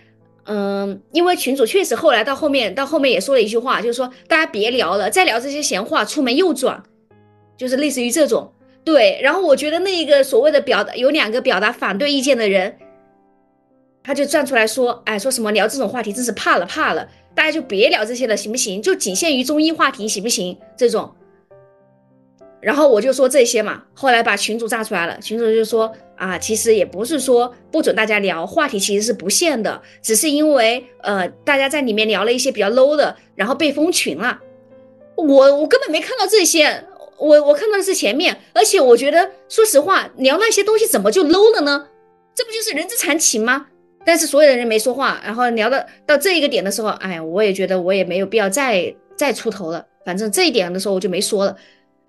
[SPEAKER 1] 嗯，因为群主确实后来到后面到后面也说了一句话，就是说大家别聊了，再聊这些闲话，出门右转，就是类似于这种。对，然后我觉得那一个所谓的表达有两个表达反对意见的人，他就站出来说，哎，说什么聊这种话题真是怕了怕了。大家就别聊这些了，行不行？就仅限于中医话题，行不行？这种，然后我就说这些嘛。后来把群主炸出来了，群主就说啊，其实也不是说不准大家聊话题，其实是不限的，只是因为呃大家在里面聊了一些比较 low 的，然后被封群了。我我根本没看到这些，我我看到的是前面，而且我觉得说实话，聊那些东西怎么就 low 了呢？这不就是人之常情吗？但是所有的人没说话，然后聊到到这一个点的时候，哎，我也觉得我也没有必要再再出头了。反正这一点的时候我就没说了。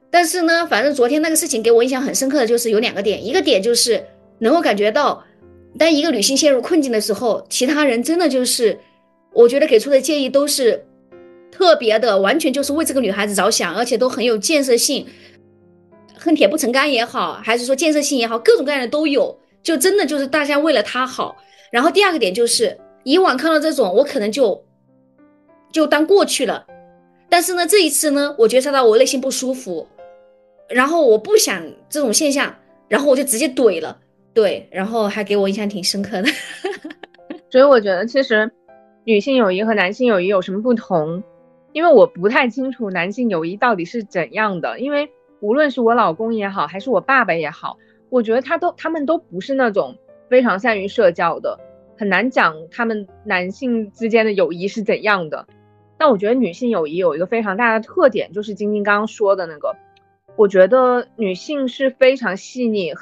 [SPEAKER 1] 但是呢，反正昨天那个事情给我印象很深刻的就是有两个点，一个点就是能够感觉到，当一个女性陷入困境的时候，其他人真的就是，我觉得给出的建议都是特别的，完全就是为这个女孩子着想，而且都很有建设性，恨铁不成钢也好，还是说建设性也好，各种各样的都有，就真的就是大家为了她好。然后第二个点就是，以往看到这种，我可能就就当过去了。但是呢，这一次呢，我觉察到我内心不舒服，然后我不想这种现象，然后我就直接怼了，对，然后还给我印象挺深刻的。
[SPEAKER 2] 所以我觉得，其实女性友谊和男性友谊有什么不同？因为我不太清楚男性友谊到底是怎样的。因为无论是我老公也好，还是我爸爸也好，我觉得他都他们都不是那种。非常善于社交的，很难讲他们男性之间的友谊是怎样的。但我觉得女性友谊有一个非常大的特点，就是晶晶刚刚说的那个，我觉得女性是非常细腻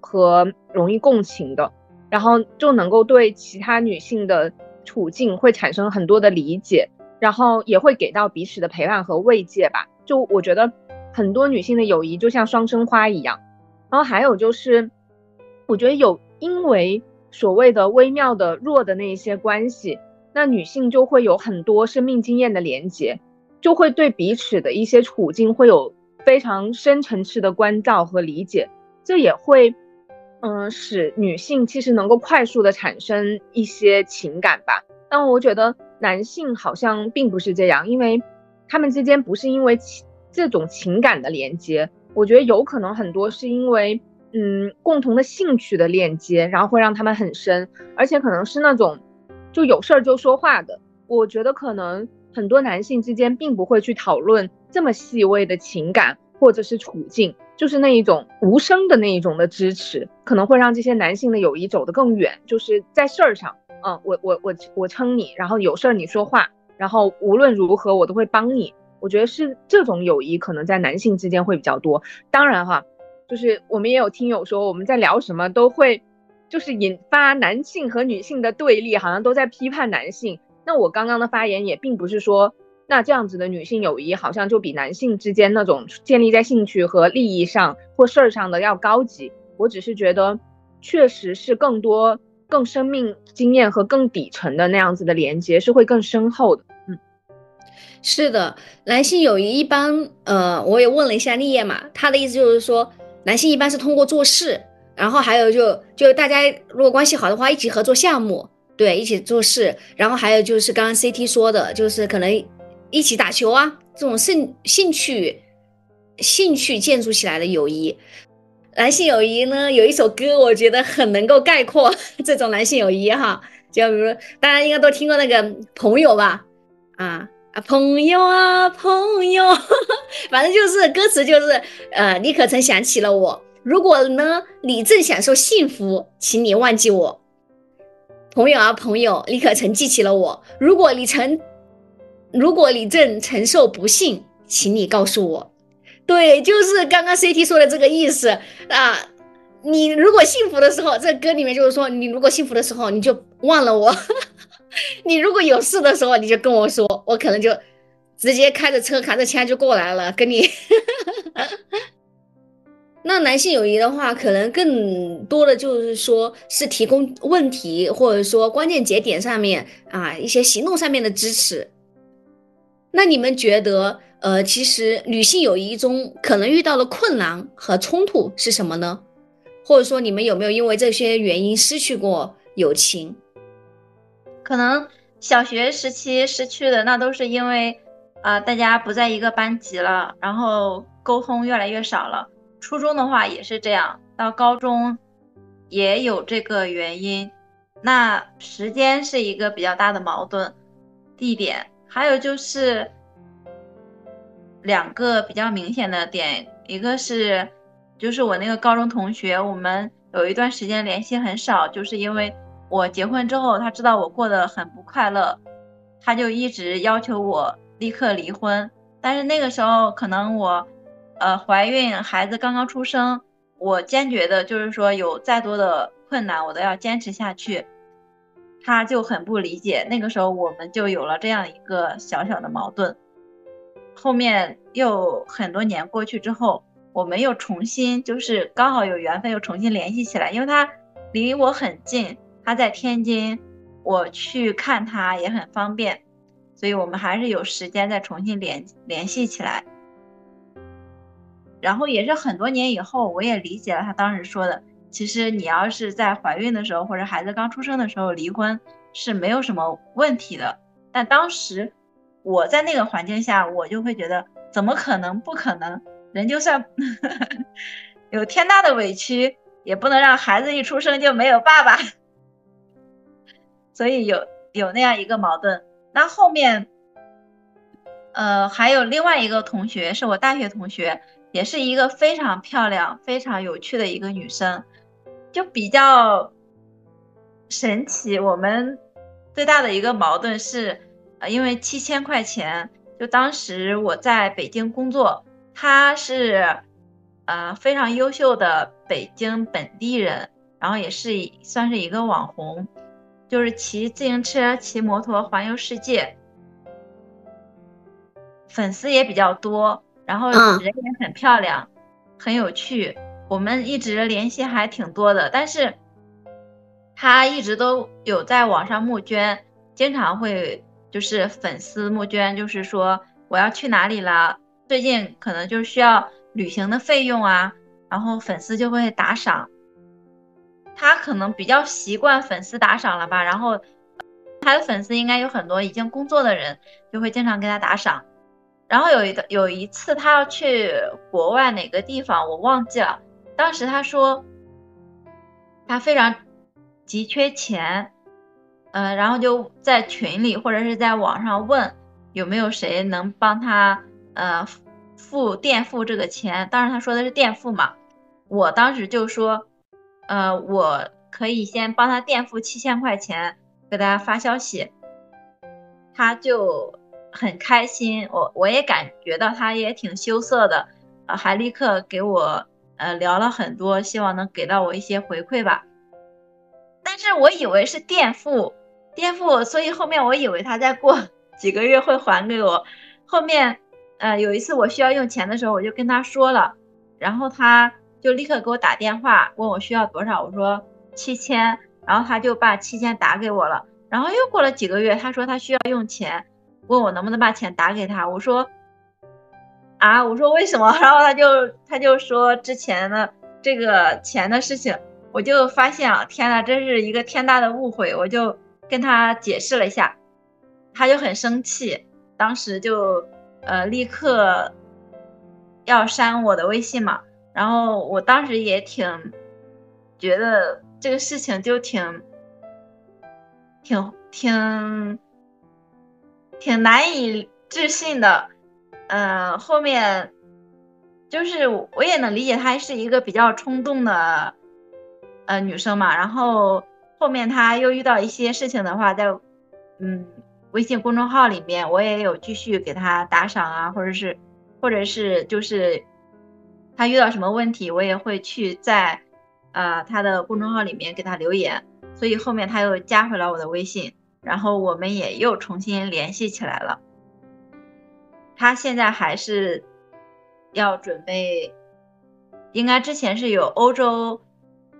[SPEAKER 2] 和容易共情的，然后就能够对其他女性的处境会产生很多的理解，然后也会给到彼此的陪伴和慰藉吧。就我觉得很多女性的友谊就像双生花一样。然后还有就是，我觉得有。因为所谓的微妙的弱的那一些关系，那女性就会有很多生命经验的连接，就会对彼此的一些处境会有非常深层次的关照和理解，这也会，嗯，使女性其实能够快速的产生一些情感吧。但我觉得男性好像并不是这样，因为他们之间不是因为这种情感的连接，我觉得有可能很多是因为，嗯，共同的兴趣的链接，然后会让他们很深，而且可能是那种就有事儿就说话的。我觉得可能很多男性之间并不会去讨论这么细微的情感或者是处境，就是那一种无声的那一种的支持，可能会让这些男性的友谊走得更远。就是在事儿上，嗯，我我我我撑你，然后有事儿你说话，然后无论如何我都会帮你。我觉得是这种友谊可能在男性之间会比较多。当然哈，就是我们也有听友说我们在聊什么都会，就是引发男性和女性的对立，好像都在批判男性。那我刚刚的发言也并不是说，那这样子的女性友谊好像就比男性之间那种建立在兴趣和利益上或事儿上的要高级。我只是觉得，确实是更多、更生命经验和更底层的那样子的连接是会更深厚的。
[SPEAKER 1] 嗯是的，男性友谊一般，呃，我也问了一下立业嘛，他的意思就是说，男性一般是通过做事，然后还有就就大家如果关系好的话，一起合作项目，对，一起做事，然后还有就是刚刚 CT 说的，就是可能一起打球啊，这种兴兴趣兴趣建筑起来的友谊。男性友谊呢，有一首歌，我觉得很能够概括这种男性友谊哈，就比如大家应该都听过那个朋友吧，啊。啊，朋友啊，朋友，反正就是歌词就是，呃，你可曾想起了我？如果呢，你正享受幸福，请你忘记我。朋友啊，朋友，你可曾记起了我？如果你曾，如果你正承受不幸，请你告诉我。对，就是刚刚 CT 说的这个意思啊。你如果幸福的时候，这歌里面就是说，你如果幸福的时候，你就忘了我。你如果有事的时候，你就跟我说，我可能就直接开着车扛着枪就过来了，跟你。那男性友谊的话，可能更多的就是说是提供问题或者说关键节点上面啊一些行动上面的支持。那你们觉得，呃，其实女性友谊中可能遇到的困难和冲突是什么呢？或者说你们有没有因为这些原因失去过友情？
[SPEAKER 3] 可能小学时期失去的那都是因为，啊，大家不在一个班级了，然后沟通越来越少了。初中的话也是这样，到高中也有这个原因。那时间是一个比较大的矛盾，地点还有就是两个比较明显的点，一个是就是我那个高中同学，我们有一段时间联系很少，就是因为。我结婚之后，他知道我过得很不快乐，他就一直要求我立刻离婚。但是那个时候，可能我，呃，怀孕，孩子刚刚出生，我坚决的就是说，有再多的困难，我都要坚持下去。他就很不理解。那个时候，我们就有了这样一个小小的矛盾。后面又很多年过去之后，我们又重新，就是刚好有缘分，又重新联系起来，因为他离我很近。他在天津，我去看他也很方便，所以我们还是有时间再重新联联系起来。然后也是很多年以后，我也理解了他当时说的，其实你要是在怀孕的时候或者孩子刚出生的时候离婚是没有什么问题的。但当时我在那个环境下，我就会觉得怎么可能？不可能！人就算 有天大的委屈，也不能让孩子一出生就没有爸爸。所以有有那样一个矛盾，那后面，呃，还有另外一个同学是我大学同学，也是一个非常漂亮、非常有趣的一个女生，就比较神奇。我们最大的一个矛盾是，呃，因为七千块钱，就当时我在北京工作，她是呃非常优秀的北京本地人，然后也是算是一个网红。就是骑自行车、骑摩托环游世界，粉丝也比较多，然后人也很漂亮，很有趣。我们一直联系还挺多的，但是他一直都有在网上募捐，经常会就是粉丝募捐，就是说我要去哪里了，最近可能就是需要旅行的费用啊，然后粉丝就会打赏。他可能比较习惯粉丝打赏了吧，然后他的粉丝应该有很多已经工作的人，就会经常给他打赏。然后有一个有一次他要去国外哪个地方，我忘记了。当时他说他非常急缺钱，嗯，然后就在群里或者是在网上问有没有谁能帮他呃付垫付这个钱。当然他说的是垫付嘛，我当时就说，呃，我可以先帮他垫付七千块钱，给大家发消息，他就。很开心，我我也感觉到他也挺羞涩的，呃，还立刻给我呃聊了很多，希望能给到我一些回馈吧。但是我以为是垫付，垫付，所以后面我以为他再过几个月会还给我。后面，呃，有一次我需要用钱的时候，我就跟他说了，然后他就立刻给我打电话问我需要多少，我说七千，然后他就把七千打给我了。然后又过了几个月，他说他需要用钱。问我能不能把钱打给他，我说啊，我说为什么？然后他就他就说之前的这个钱的事情，我就发现啊，天呐，这是一个天大的误会，我就跟他解释了一下，他就很生气，当时就呃立刻要删我的微信嘛，然后我当时也挺觉得这个事情就挺挺挺。挺难以置信的，嗯，后面就是我也能理解她是一个比较冲动的呃女生嘛，然后后面她又遇到一些事情的话，在嗯微信公众号里面，我也有继续给她打赏啊，或者是或者是就是他遇到什么问题，我也会去在呃他的公众号里面给他留言，所以后面他又加回了我的微信。然后我们也又重新联系起来了。他现在还是要准备，应该之前是有欧洲，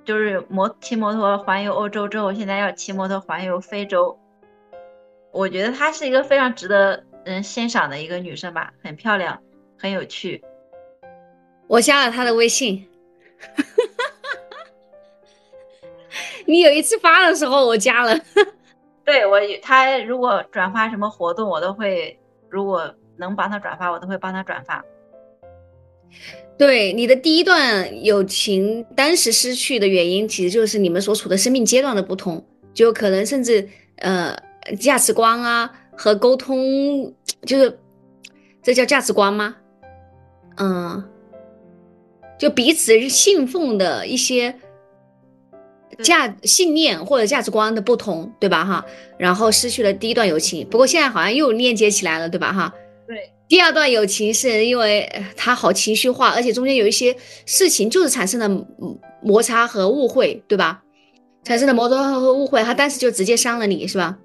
[SPEAKER 3] 就是摩骑摩托环游欧洲之后，现在要骑摩托环游非洲。我觉得她是一个非常值得人欣赏的一个女生吧，很漂亮，很有趣。
[SPEAKER 1] 我加了他的微信，你有一次发的时候我加了。
[SPEAKER 3] 对我，他如果转发什么活动，我都会；如果能帮他转发，我都会帮他转发。
[SPEAKER 1] 对你的第一段友情，当时失去的原因，其实就是你们所处的生命阶段的不同，就可能甚至呃价值观啊和沟通，就是这叫价值观吗？嗯，就彼此信奉的一些。价信念或者价值观的不同，对吧？哈，然后失去了第一段友情，不过现在好像又链接起来了，对吧？哈，
[SPEAKER 3] 对。
[SPEAKER 1] 第二段友情是因为他好情绪化，而且中间有一些事情就是产生了摩擦和误会，对吧？产生了摩擦和误会，他当时就直接伤了你，是吧？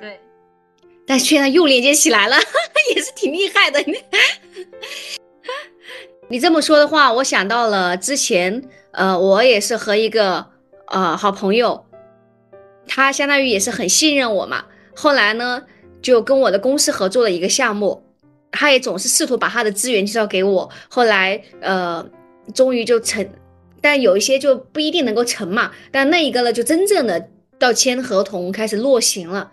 [SPEAKER 3] 对。
[SPEAKER 1] 但现在又连接起来了，也是挺厉害的。你这么说的话，我想到了之前，呃，我也是和一个。呃，好朋友，他相当于也是很信任我嘛。后来呢，就跟我的公司合作了一个项目，他也总是试图把他的资源介绍给我。后来，呃，终于就成，但有一些就不一定能够成嘛。但那一个呢，就真正的到签合同开始落行了。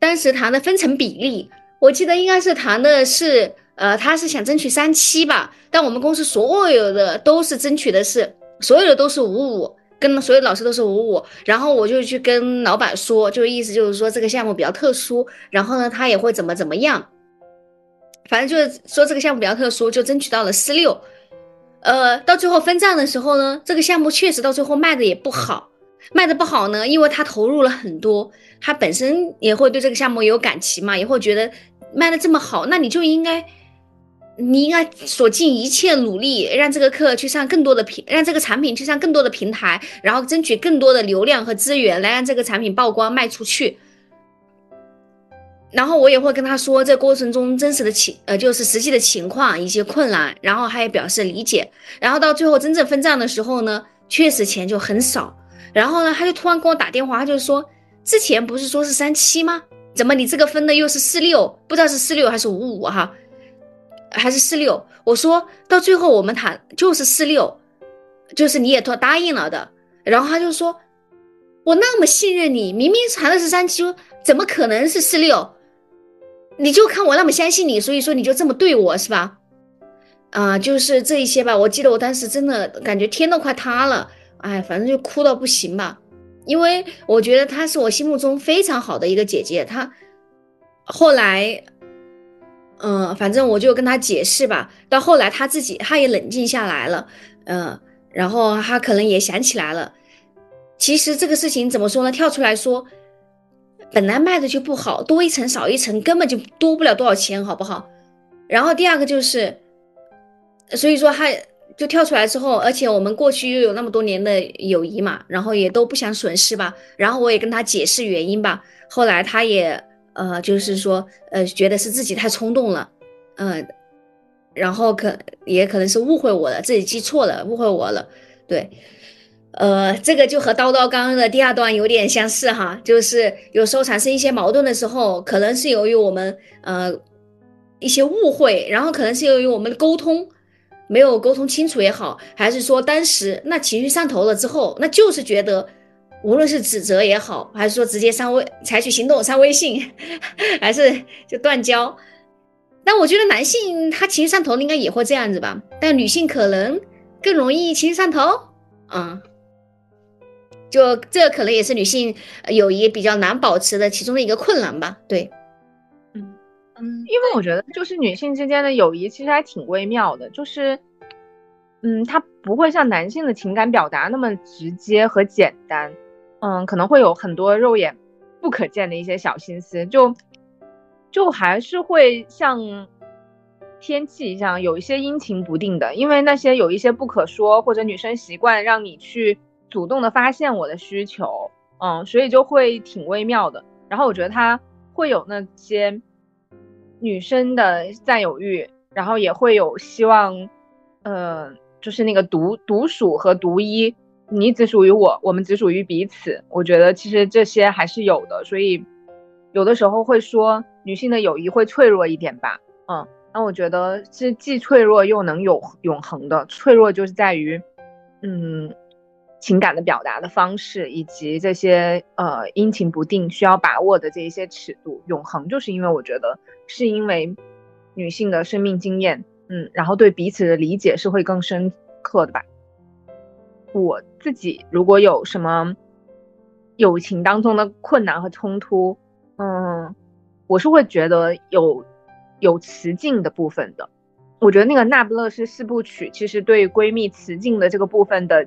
[SPEAKER 1] 当时谈的分成比例，我记得应该是谈的是，呃，他是想争取三七吧，但我们公司所有的都是争取的是，所有的都是五五。跟所有老师都是五五，然后我就去跟老板说，就意思就是说这个项目比较特殊，然后呢他也会怎么怎么样，反正就是说这个项目比较特殊，就争取到了四六。呃，到最后分账的时候呢，这个项目确实到最后卖的也不好，卖的不好呢，因为他投入了很多，他本身也会对这个项目有感情嘛，也会觉得卖的这么好，那你就应该。你应该所尽一切努力，让这个课去上更多的平，让这个产品去上更多的平台，然后争取更多的流量和资源，来让这个产品曝光卖出去。然后我也会跟他说这过程中真实的情，呃，就是实际的情况一些困难，然后他也表示理解。然后到最后真正分账的时候呢，确实钱就很少。然后呢，他就突然给我打电话，他就说之前不是说是三七吗？怎么你这个分的又是四六？不知道是四六还是五五哈？还是四六，我说到最后我们谈就是四六，就是你也都答应了的。然后他就说，我那么信任你，明明谈的是三七，怎么可能是四六？你就看我那么相信你，所以说你就这么对我是吧？啊，就是这一些吧。我记得我当时真的感觉天都快塌了，哎，反正就哭到不行吧。因为我觉得她是我心目中非常好的一个姐姐。她后来，嗯，反正我就跟他解释吧。到后来他自己他也冷静下来了，嗯，然后他可能也想起来了。其实这个事情怎么说呢？跳出来说。本来卖的就不好，多一层少一层根本就多不了多少钱，好不好？然后第二个就是，所以说他就跳出来之后，而且我们过去又有那么多年的友谊嘛，然后也都不想损失吧。然后我也跟他解释原因吧，后来他也呃就是说呃觉得是自己太冲动了，嗯，然后可也可能是误会我了，自己记错了，误会我了，对。呃，这个就和叨叨刚刚的第二段有点相似哈，就是有时候产生一些矛盾的时候，可能是由于我们呃一些误会，然后可能是由于我们的沟通没有沟通清楚也好，还是说当时那情绪上头了之后，那就是觉得无论是指责也好，还是说直接删微采取行动删微信，还是就断交，但我觉得男性他情绪上头应该也会这样子吧，但女性可能更容易情绪上头，嗯。就这可能也是女性友谊比较难保持的其中的一个困难吧。对，
[SPEAKER 2] 嗯嗯，因为我觉得就是女性之间的友谊其实还挺微妙的，就是嗯，它不会像男性的情感表达那么直接和简单，嗯，可能会有很多肉眼不可见的一些小心思，就就还是会像天气一样有一些阴晴不定的，因为那些有一些不可说或者女生习惯让你去。主动的发现我的需求，嗯，所以就会挺微妙的。然后我觉得他会有那些女生的占有欲，然后也会有希望，呃，就是那个独独属和独一，你只属于我，我们只属于彼此。我觉得其实这些还是有的，所以有的时候会说女性的友谊会脆弱一点吧，嗯，那我觉得是既脆弱又能有永恒的。脆弱就是在于，嗯。情感的表达的方式，以及这些呃阴晴不定需要把握的这一些尺度，永恒就是因为我觉得是因为女性的生命经验，嗯，然后对彼此的理解是会更深刻的吧。我自己如果有什么友情当中的困难和冲突，嗯，我是会觉得有有雌竞的部分的。我觉得那个那不勒斯四部曲其实对闺蜜雌竞的这个部分的。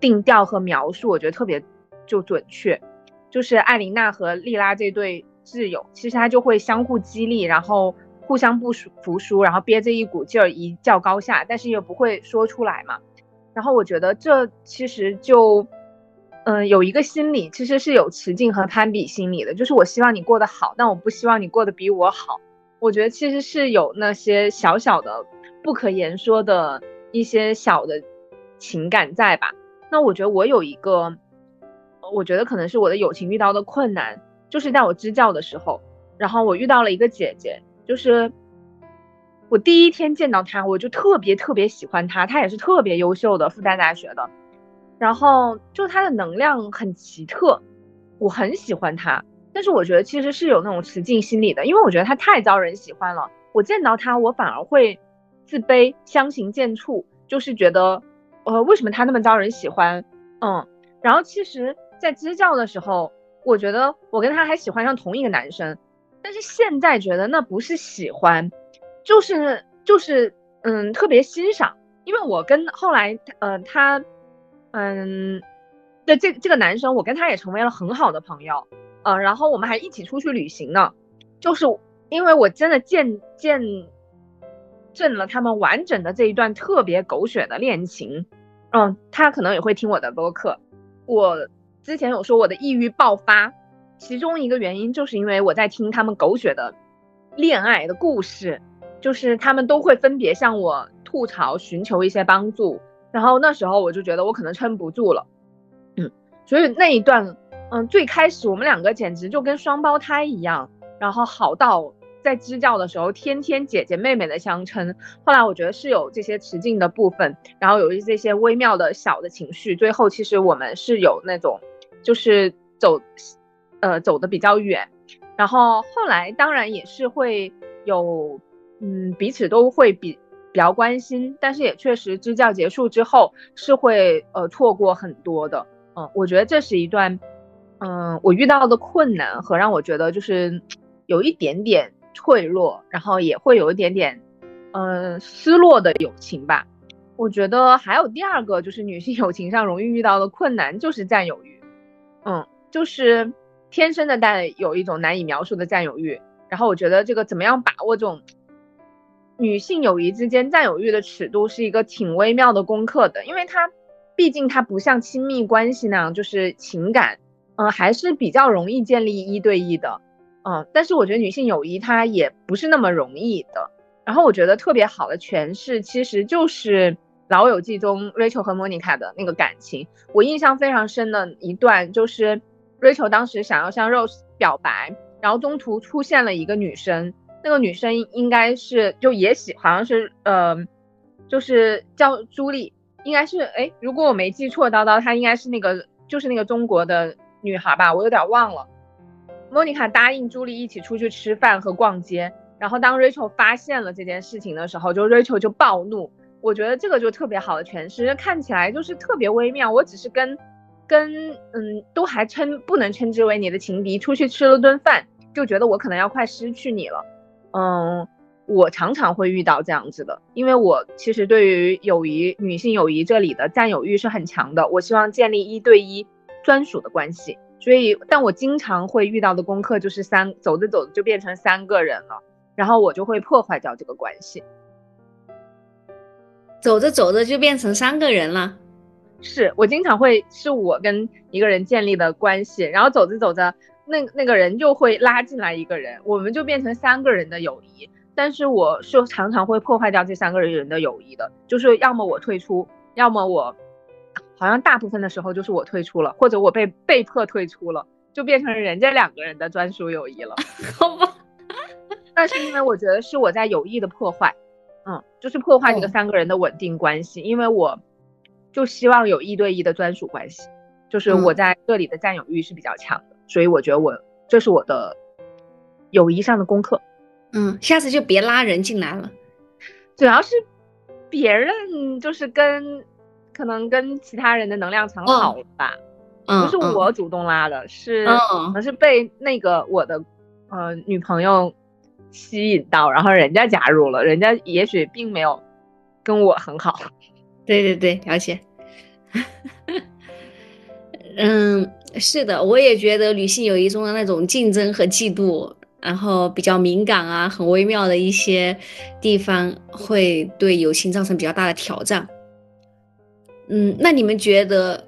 [SPEAKER 2] 定调和描述，我觉得特别就准确，就是艾琳娜和莉拉这对挚友，其实他就会相互激励，然后互相不服输，然后憋着一股劲儿一较高下，但是又不会说出来嘛。然后我觉得这其实就，嗯，有一个心理其实是有持竞和攀比心理的，就是我希望你过得好，但我不希望你过得比我好。我觉得其实是有那些小小的不可言说的一些小的情感在吧。那我觉得我有一个，我觉得可能是我的友情遇到的困难，就是在我支教的时候，然后我遇到了一个姐姐，就是我第一天见到他，我就特别特别喜欢他，他也是特别优秀的复旦大学的，然后就他的能量很奇特，我很喜欢他，但是我觉得其实是有那种雌竞心理的，因为我觉得他太招人喜欢了，我见到他我反而会自卑，相形见绌，就是觉得。呃，为什么他那么招人喜欢？嗯，然后其实，在支教的时候，我觉得我跟他还喜欢上同一个男生，但是现在觉得那不是喜欢，就是就是嗯，特别欣赏。因为我跟后来呃他嗯的这这个男生，我跟他也成为了很好的朋友，呃，然后我们还一起出去旅行呢。就是因为我真的见见。证了他们完整的这一段特别狗血的恋情，嗯，他可能也会听我的播客。我之前有说我的抑郁爆发，其中一个原因就是因为我在听他们狗血的恋爱的故事，就是他们都会分别向我吐槽，寻求一些帮助。然后那时候我就觉得我可能撑不住了，嗯，所以那一段，嗯，最开始我们两个简直就跟双胞胎一样，然后好到。在支教的时候，天天姐姐妹妹的相称。后来我觉得是有这些持劲的部分，然后有这些微妙的小的情绪。最后其实我们是有那种，就是走，呃，走的比较远。然后后来当然也是会有，嗯，彼此都会比比较关心，但是也确实支教结束之后是会呃错过很多的。嗯，我觉得这是一段，嗯，我遇到的困难和让我觉得就是有一点点脆弱，然后也会有一点点，嗯，失落的友情吧。我觉得还有第二个就是女性友情上容易遇到的困难就是占有欲，嗯，就是天生的带有一种难以描述的占有欲。然后我觉得这个怎么样把握这种女性友谊之间占有欲的尺度是一个挺微妙的功课的，因为它毕竟它不像亲密关系那样就是情感，嗯，还是比较容易建立一对一的，嗯，但是我觉得女性友谊它也不是那么容易的。然后我觉得特别好的诠释其实就是。《老友记》中，Rachel 和 Monica 的那个感情，我印象非常深的一段就是，Rachel 当时想要向 Rose 表白，然后中途出现了一个女生，那个女生应该是就也喜，好像是呃，就是叫朱莉，应该是哎，如果我没记错，叨叨她应该是那个就是那个中国的女孩吧，我有点忘了。莫妮卡答应朱莉一起出去吃饭和逛街，然后当 Rachel 发现了这件事情的时候，就 Rachel 就暴怒。我觉得这个就特别好的诠释，看起来就是特别微妙。我只是跟，跟嗯，都还称不能称之为你的情敌，出去吃了顿饭，就觉得我可能要快失去你了。嗯，我常常会遇到这样子的，因为我其实对于友谊、女性友谊这里的占有欲是很强的。我希望建立一对一专属的关系，所以，但我经常会遇到的功课就是三走着走着就变成三个人了，然后我就会破坏掉这个关系。
[SPEAKER 1] 走着走着就变成三个人了，
[SPEAKER 2] 是我经常会是我跟一个人建立的关系，然后走着走着，那那个人就会拉进来一个人，我们就变成三个人的友谊。但是我是常常会破坏掉这三个人的友谊的，就是要么我退出，要么我好像大部分的时候就是我退出了，或者我被被迫退出了，就变成人家两个人的专属友谊了。
[SPEAKER 1] 好吧，
[SPEAKER 2] 那是因为我觉得是我在有意的破坏。嗯，就是破坏这个三个人的稳定关系，因为我就希望有一对一的专属关系，就是我在这里的占有欲是比较强的，所以我觉得我这是我的友谊上的功课。
[SPEAKER 1] 嗯，下次就别拉人进来了，
[SPEAKER 2] 主要是别人就是跟可能跟其他人的能量场好了吧，不是我主动拉的，是可能是被那个我的呃女朋友。吸引到，然后人家加入了，人家也许并没有跟我很好。
[SPEAKER 1] 对对对，了解。嗯，是的，我也觉得女性友谊中的那种竞争和嫉妒，然后比较敏感啊，很微妙的一些地方，会对友情造成比较大的挑战。嗯，那你们觉得，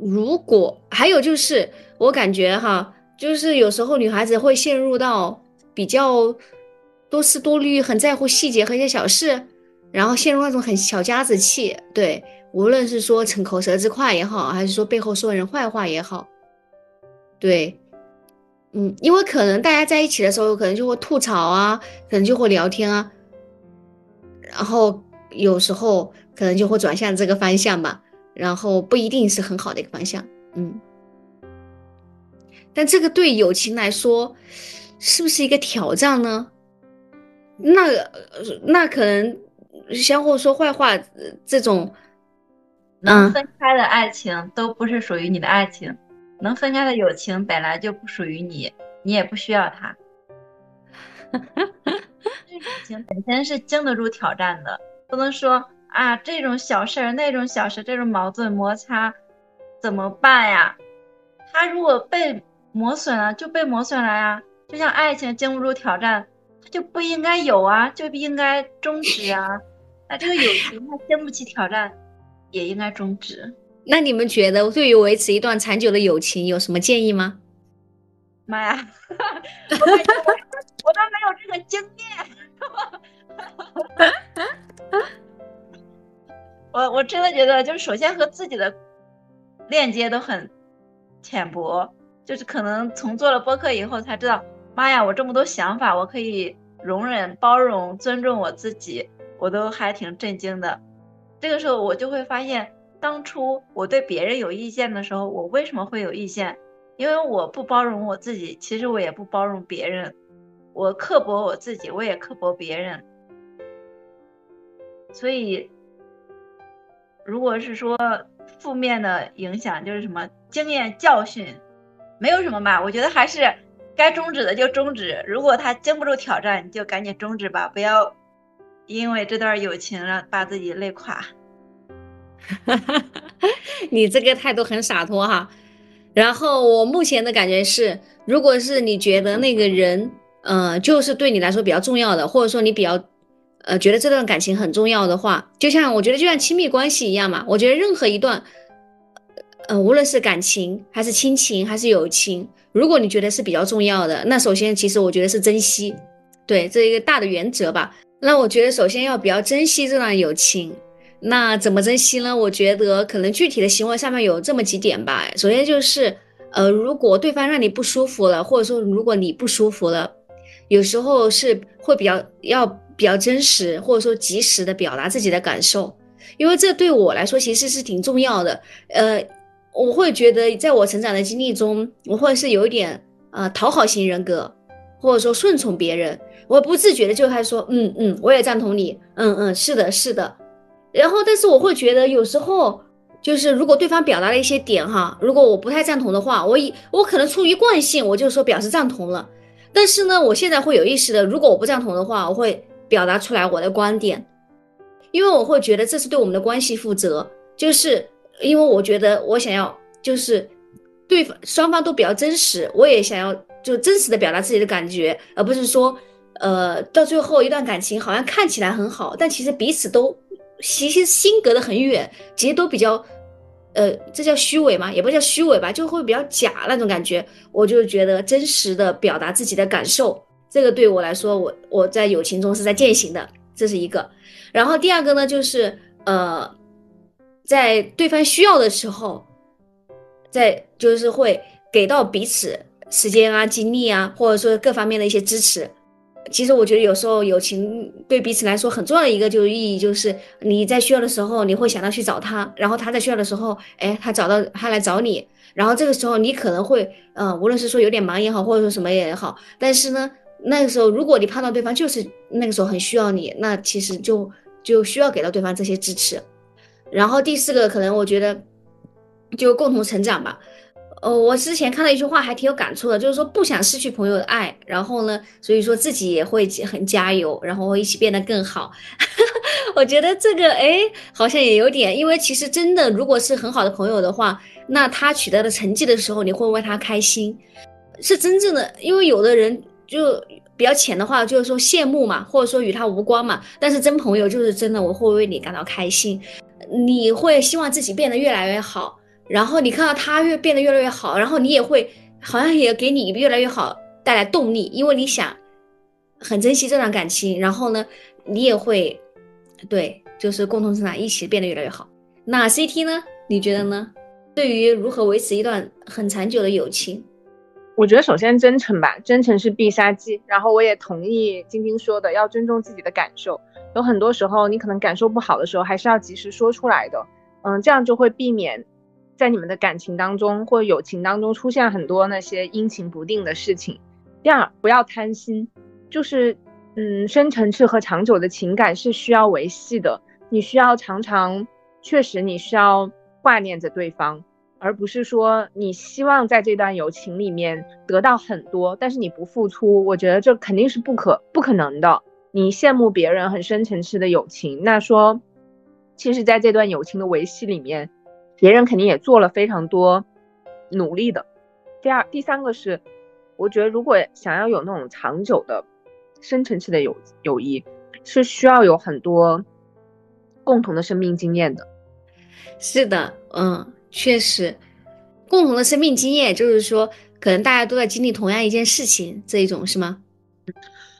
[SPEAKER 1] 如果还有就是，我感觉哈，就是有时候女孩子会陷入到。比较多思多虑，很在乎细节和一些小事，然后陷入那种很小家子气。对，无论是说逞口舌之快也好，还是说背后说人坏话也好，对，嗯，因为可能大家在一起的时候，可能就会吐槽啊，可能就会聊天啊，然后有时候可能就会转向这个方向吧，然后不一定是很好的一个方向，嗯，但这个对友情来说。是不是一个挑战呢？那那可能相互说坏话这种，
[SPEAKER 3] 能分开的爱情都不是属于你的爱情，能分开的友情本来就不属于你，你也不需要它。这友情本身是经得住挑战的，不能说啊这种小事儿、那种小事、这种矛盾摩擦怎么办呀？它如果被磨损了，就被磨损了呀。就像爱情经不住挑战，它就不应该有啊，就不应该终止啊。那这个友情它经不起挑战，也应该终止。
[SPEAKER 1] 那你们觉得对于维持一段长久的友情有什么建议吗？
[SPEAKER 3] 妈呀，我我都没有这个经验。我我真的觉得，就是首先和自己的链接都很浅薄，就是可能从做了播客以后才知道。妈呀，我这么多想法，我可以容忍、包容、尊重我自己，我都还挺震惊的。这个时候，我就会发现，当初我对别人有意见的时候，我为什么会有意见？因为我不包容我自己，其实我也不包容别人，我刻薄我自己，我也刻薄别人。所以，如果是说负面的影响，就是什么经验教训，没有什么吧。我觉得还是该终止的就终止。如果他经不住挑战，你就赶紧终止吧，不要因为这段友情让把自己累垮。
[SPEAKER 1] 你这个态度很洒脱哈。然后我目前的感觉是，如果是你觉得那个人，呃，就是对你来说比较重要的，或者说你比较，呃，觉得这段感情很重要的话，就像我觉得就像亲密关系一样嘛。我觉得任何一段，呃，无论是感情还是亲情还是友情，如果你觉得是比较重要的，那首先其实我觉得是珍惜，对，这一个大的原则吧。那我觉得首先要比较珍惜这段友情。那怎么珍惜呢？我觉得可能具体的行为上面有这么几点吧。首先就是，呃，如果对方让你不舒服了，或者说如果你不舒服了，有时候是会比较要比较真实，或者说及时的表达自己的感受，因为这对我来说其实是挺重要的。呃，我会觉得在我成长的经历中，我会是有一点呃讨好型人格，或者说顺从别人，我不自觉的就开始说，嗯嗯，我也赞同你，嗯嗯，是的，是的。然后，但是我会觉得有时候，就是如果对方表达了一些点哈，如果我不太赞同的话，我以我可能出于惯性，我就说表示赞同了。但是呢，我现在会有意识的，如果我不赞同的话，我会表达出来我的观点，因为我会觉得这是对我们的关系负责。就是因为我觉得我想要就是对方双方都比较真实，我也想要就真实的表达自己的感觉，而不是说呃到最后一段感情好像看起来很好，但其实彼此都。其实心隔得很远，其实都比较，呃，这叫虚伪吗？也不叫虚伪吧，就会比较假那种感觉。我就觉得真实的表达自己的感受，这个对我来说，我我在友情中是在践行的，这是一个。然后第二个呢，就是呃，在对方需要的时候，在就是会给到彼此时间啊、精力啊，或者说各方面的一些支持。其实我觉得有时候友情对彼此来说很重要的一个就是意义，就是你在需要的时候你会想到去找他，然后他在需要的时候，哎，他找到他来找你，然后这个时候你可能会，嗯，无论是说有点忙也好，或者说什么也好，但是呢，那个时候如果你判断对方就是那个时候很需要你，那其实就就需要给到对方这些支持。然后第四个可能我觉得就共同成长吧。呃，我之前看到一句话还挺有感触的，就是说不想失去朋友的爱，然后呢，所以说自己也会很加油，然后一起变得更好。我觉得这个哎，好像也有点，因为其实真的，如果是很好的朋友的话，那他取得的成绩的时候，你会为他开心，是真正的。因为有的人就比较浅的话，就是说羡慕嘛，或者说与他无关嘛。但是真朋友就是真的，我会为你感到开心，你会希望自己变得越来越好。然后你看到他越变得越来越好，然后你也会好像也给你越来越好带来动力，因为你想很珍惜这段感情，然后呢，你也会对，就是共同成长，一起变得越来越好。那 CT 呢？你觉得呢？对于如何维持一段很长久的友情，
[SPEAKER 2] 我觉得首先真诚吧，真诚是必杀技。然后我也同意晶晶说的，要尊重自己的感受。有很多时候你可能感受不好的时候，还是要及时说出来的。嗯，这样就会避免。在你们的感情当中或友情当中出现很多那些阴晴不定的事情。第二，不要贪心，就是嗯，深层次和长久的情感是需要维系的。你需要常常，确实你需要挂念着对方，而不是说你希望在这段友情里面得到很多，但是你不付出，我觉得这肯定是不可不可能的。你羡慕别人很深层次的友情，那说，其实在这段友情的维系里面。别人肯定也做了非常多努力的。第二、第三个是，我觉得如果想要有那种长久的、深层次的友友谊，是需要有很多共同的生命经验的。
[SPEAKER 1] 是的，嗯，确实，共同的生命经验就是说，可能大家都在经历同样一件事情这一种是吗？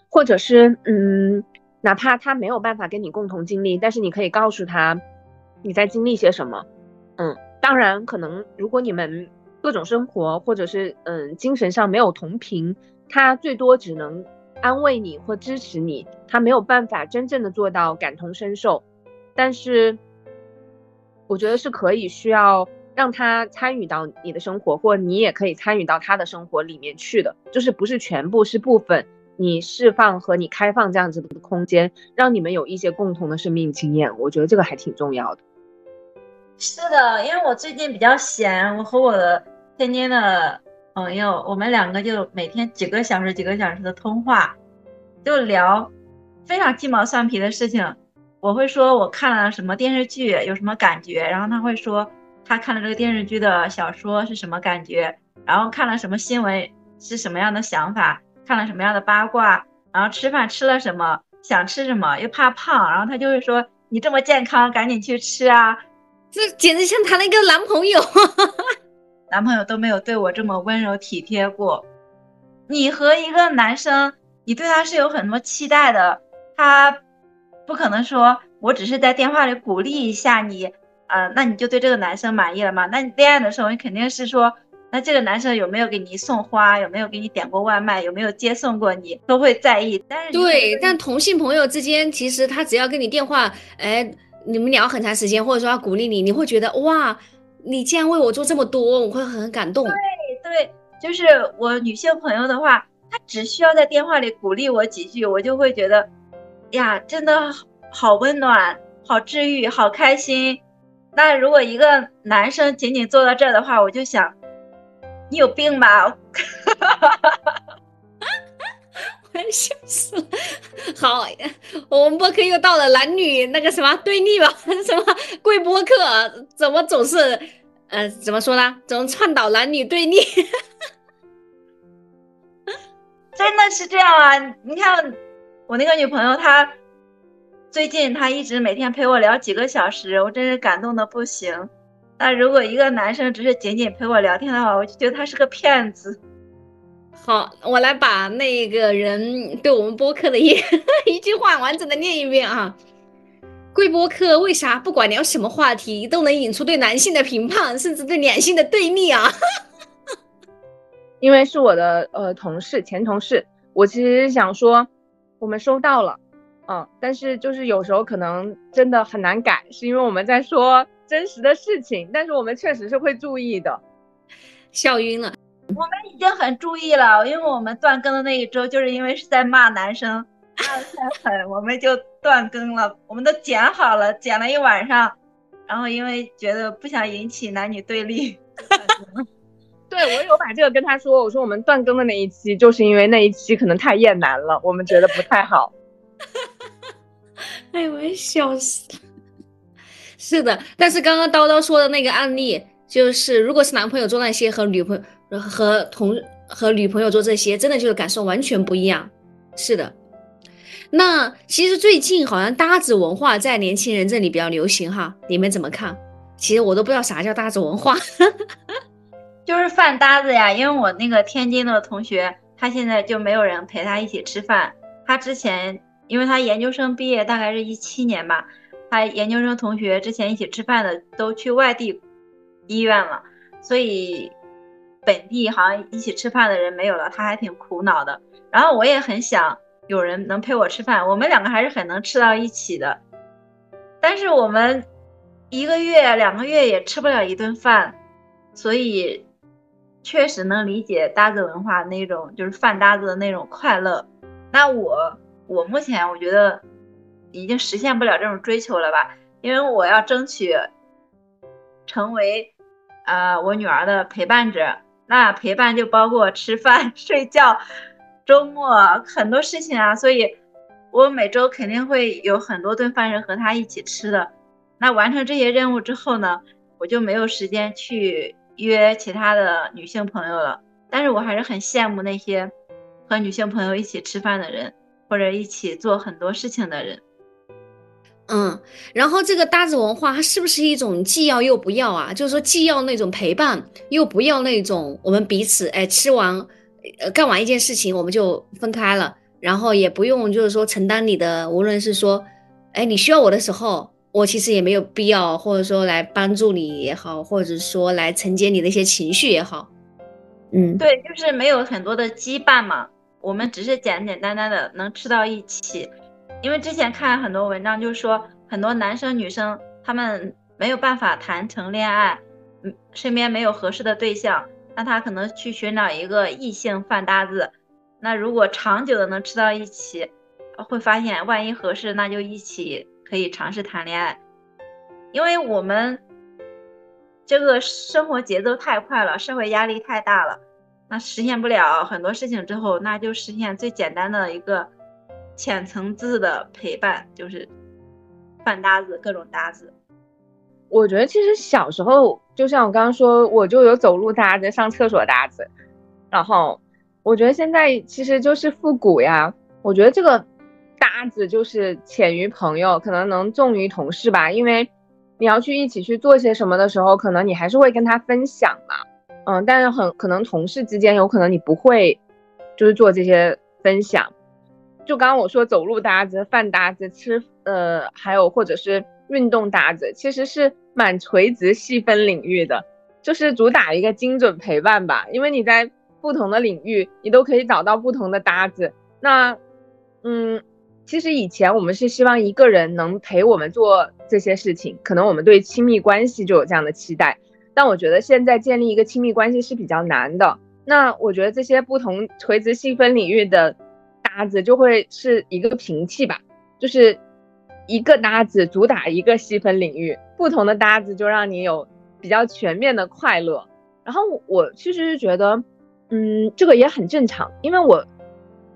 [SPEAKER 2] 或者是，嗯，哪怕他没有办法跟你共同经历，但是你可以告诉他你在经历些什么。嗯，当然，可能如果你们各种生活或者是嗯精神上没有同频，他最多只能安慰你或支持你，他没有办法真正的做到感同身受。但是，我觉得是可以需要让他参与到你的生活，或你也可以参与到他的生活里面去的，就是不是全部是部分，你释放和你开放这样子的空间，让你们有一些共同的生命经验，我觉得这个还挺重要的。
[SPEAKER 3] 是的，因为我最近比较闲，我和我的天津的朋友，我们两个就每天几个小时、几个小时的通话，就聊非常鸡毛蒜皮的事情。我会说我看了什么电视剧，有什么感觉，然后他会说他看了这个电视剧的小说是什么感觉，然后看了什么新闻是什么样的想法，看了什么样的八卦，然后吃饭吃了什么，想吃什么又怕胖，然后他就会说你这么健康，赶紧去吃啊。
[SPEAKER 1] 这简直像谈了一个男朋友，
[SPEAKER 3] 男朋友都没有对我这么温柔体贴过。你和一个男生，你对他是有很多期待的，他不可能说我只是在电话里鼓励一下你，呃，那你就对这个男生满意了吗？那你恋爱的时候，你肯定是说，那这个男生有没有给你送花，有没有给你点过外卖，有没有接送过你，都会在意。但是
[SPEAKER 1] 对，但同性朋友之间，其实他只要跟你电话，哎。你们聊很长时间，或者说要鼓励你，你会觉得哇，你竟然为我做这么多，我会很感动。
[SPEAKER 3] 对对，就是我女性朋友的话，她只需要在电话里鼓励我几句，我就会觉得，呀，真的好温暖，好治愈，好开心。那如果一个男生仅仅坐到这儿的话，我就想，你有病吧？
[SPEAKER 1] 笑死了！好，我们播客又到了男女那个什么对立吧？什么贵播客怎么总是，呃，怎么说呢？总倡导男女对立？
[SPEAKER 3] 真的是这样啊！你看我那个女朋友，她最近她一直每天陪我聊几个小时，我真是感动的不行。那如果一个男生只是仅仅陪我聊天的话，我就觉得他是个骗子。
[SPEAKER 1] 好，我来把那个人对我们播客的一 一句话完整的念一遍啊。贵播客为啥不管聊什么话题都能引出对男性的评判，甚至对两性的对立啊？
[SPEAKER 2] 因为是我的呃同事，前同事，我其实想说，我们收到了，嗯，但是就是有时候可能真的很难改，是因为我们在说真实的事情，但是我们确实是会注意的。
[SPEAKER 1] 笑晕了。
[SPEAKER 3] 我们已经很注意了，因为我们断更的那一周，就是因为是在骂男生，骂的太狠，我们就断更了。我们都剪好了，剪了一晚上，然后因为觉得不想引起男女对立，
[SPEAKER 2] 对我有把这个跟他说，我说我们断更的那一期，就是因为那一期可能太厌男了，我们觉得不太好。
[SPEAKER 1] 哎，我也笑死了。是的，但是刚刚叨叨说的那个案例，就是如果是男朋友做那些和女朋友。和同和女朋友做这些，真的就是感受完全不一样。是的，那其实最近好像搭子文化在年轻人这里比较流行哈，你们怎么看？其实我都不知道啥叫搭子文化，
[SPEAKER 3] 就是饭搭子呀。因为我那个天津的同学，他现在就没有人陪他一起吃饭。他之前，因为他研究生毕业大概是一七年吧，他研究生同学之前一起吃饭的都去外地医院了，所以。本地好像一起吃饭的人没有了，他还挺苦恼的。然后我也很想有人能陪我吃饭，我们两个还是很能吃到一起的。但是我们一个月、两个月也吃不了一顿饭，所以确实能理解搭子文化那种就是饭搭子的那种快乐。那我我目前我觉得已经实现不了这种追求了吧，因为我要争取成为呃我女儿的陪伴者。那陪伴就包括吃饭、睡觉、周末很多事情啊，所以我每周肯定会有很多顿饭是和他一起吃的。那完成这些任务之后呢，我就没有时间去约其他的女性朋友了。但是我还是很羡慕那些和女性朋友一起吃饭的人，或者一起做很多事情的人。
[SPEAKER 1] 嗯，然后这个搭子文化，它是不是一种既要又不要啊？就是说既要那种陪伴，又不要那种我们彼此哎吃完，呃干完一件事情我们就分开了，然后也不用就是说承担你的，无论是说哎你需要我的时候，我其实也没有必要，或者说来帮助你也好，或者说来承接你的一些情绪也好，嗯，
[SPEAKER 3] 对，就是没有很多的羁绊嘛，我们只是简简单单的能吃到一起。因为之前看很多文章，就是说很多男生女生他们没有办法谈成恋爱，嗯身边没有合适的对象，那他可能去寻找一个异性饭搭子。那如果长久的能吃到一起，会发现万一合适，那就一起可以尝试谈恋爱。因为我们这个生活节奏太快了，社会压力太大了，那实现不了很多事情之后，那就实现最简单的一个浅层次的陪伴，就是饭搭子，各种搭子。
[SPEAKER 2] 我觉得其实小时候，就像我刚刚说，我就有走路搭子、上厕所搭子，然后我觉得现在其实就是复古呀。我觉得这个搭子就是浅于朋友，可能能重于同事吧，因为。你要去一起去做些什么的时候，可能你还是会跟他分享嘛，嗯，但是很可能同事之间有可能你不会，就是做这些分享。就刚刚我说走路搭子、饭搭子、吃呃，还有或者是运动搭子，其实是蛮垂直细分领域的，就是主打一个精准陪伴吧。因为你在不同的领域，你都可以找到不同的搭子。那，嗯。其实以前我们是希望一个人能陪我们做这些事情，可能我们对亲密关系就有这样的期待。但我觉得现在建立一个亲密关系是比较难的。那我觉得这些不同垂直细分领域的搭子就会是一个平替吧，就是一个搭子主打一个细分领域，不同的搭子就让你有比较全面的快乐。然后我其实是觉得，嗯，这个也很正常，因为我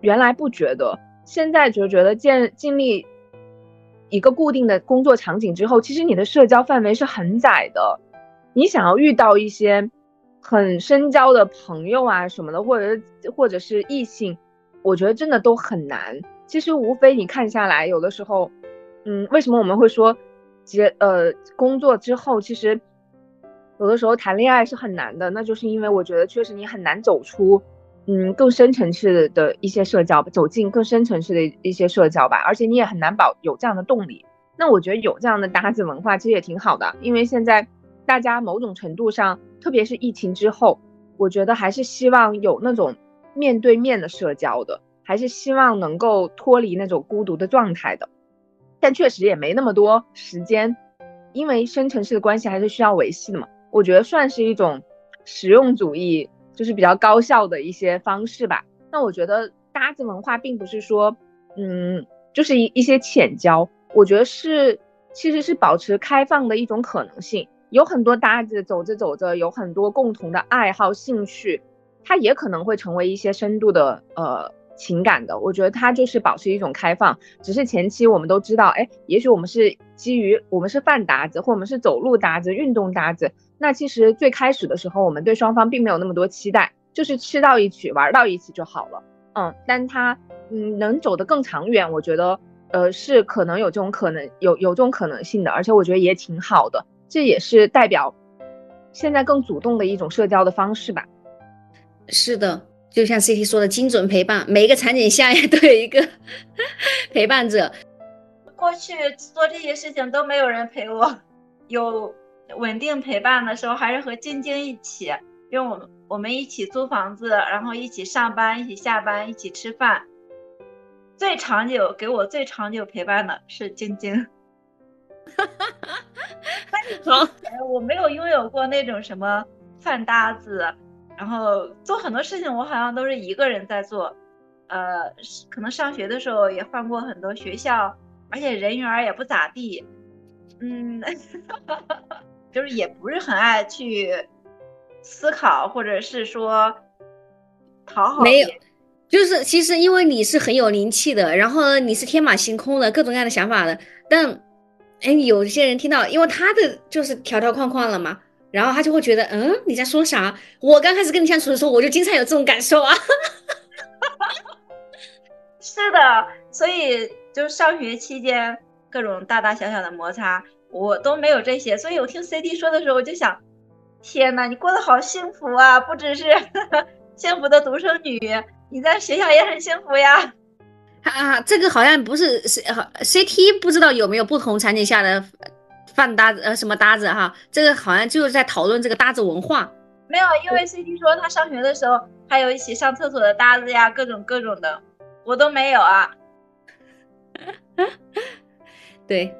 [SPEAKER 2] 原来不觉得。现在就觉得建建立一个固定的工作场景之后，其实你的社交范围是很窄的。你想要遇到一些很深交的朋友啊什么的，或者或者是异性，我觉得真的都很难。其实无非你看下来，有的时候，嗯，为什么我们会说结呃工作之后，其实有的时候谈恋爱是很难的，那就是因为我觉得确实你很难走出。嗯，更深层次的一些社交，走进更深层次的一些社交吧，而且你也很难保有这样的动力。那我觉得有这样的搭子文化其实也挺好的，因为现在大家某种程度上，特别是疫情之后，我觉得还是希望有那种面对面的社交的，还是希望能够脱离那种孤独的状态的。但确实也没那么多时间，因为深层次的关系还是需要维系的嘛。我觉得算是一种实用主义。就是比较高效的一些方式吧。那我觉得搭子文化并不是说，嗯，就是一一些浅交。我觉得是，其实是保持开放的一种可能性。有很多搭子走着走着，有很多共同的爱好、兴趣，它也可能会成为一些深度的呃情感的。我觉得它就是保持一种开放。只是前期我们都知道，哎，也许我们是基于我们是饭搭子，或我们是走路搭子、运动搭子。那其实最开始的时候，我们对双方并没有那么多期待，就是吃到一起玩到一起就好了。嗯，但他嗯能走得更长远，我觉得呃是可能有这种可能有有这种可能性的，而且我觉得也挺好的，这也是代表现在更主动的一种社交的方式吧。
[SPEAKER 1] 是的，就像 CT 说的，精准陪伴，每一个场景下也 都有一个陪伴者。
[SPEAKER 3] 过去做这些事情都没有人陪我，有。稳定陪伴的时候，还是和晶晶一起，因为我们我们一起租房子，然后一起上班，一起下班，一起吃饭。最长久给我最长久陪伴的是晶晶。
[SPEAKER 1] 好，
[SPEAKER 3] 我没有拥有过那种什么饭搭子，然后做很多事情我好像都是一个人在做。呃，可能上学的时候也换过很多学校，而且人缘也不咋地。嗯。就是也不是很爱去思考，或者是说讨好。
[SPEAKER 1] 没有，就是其实因为你是很有灵气的，然后你是天马行空的各种各样的想法的。但哎，有些人听到，因为他的就是条条框框了嘛，然后他就会觉得，嗯，你在说啥？我刚开始跟你相处的时候，我就经常有这种感受啊。
[SPEAKER 3] 是的，所以就上学期间各种大大小小的摩擦。我都没有这些，所以我听 CD 说的时候，我就想，天呐，你过得好幸福啊！不只是 幸福的独生女，你在学校也很幸福呀。
[SPEAKER 1] 啊，这个好像不是 C CT，不知道有没有不同场景下的饭搭子呃什么搭子哈？这个好像就是在讨论这个搭子文化。
[SPEAKER 3] 没有，因为 CT 说他上学的时候还有一起上厕所的搭子呀，各种各种的，我都没有啊。
[SPEAKER 1] 对。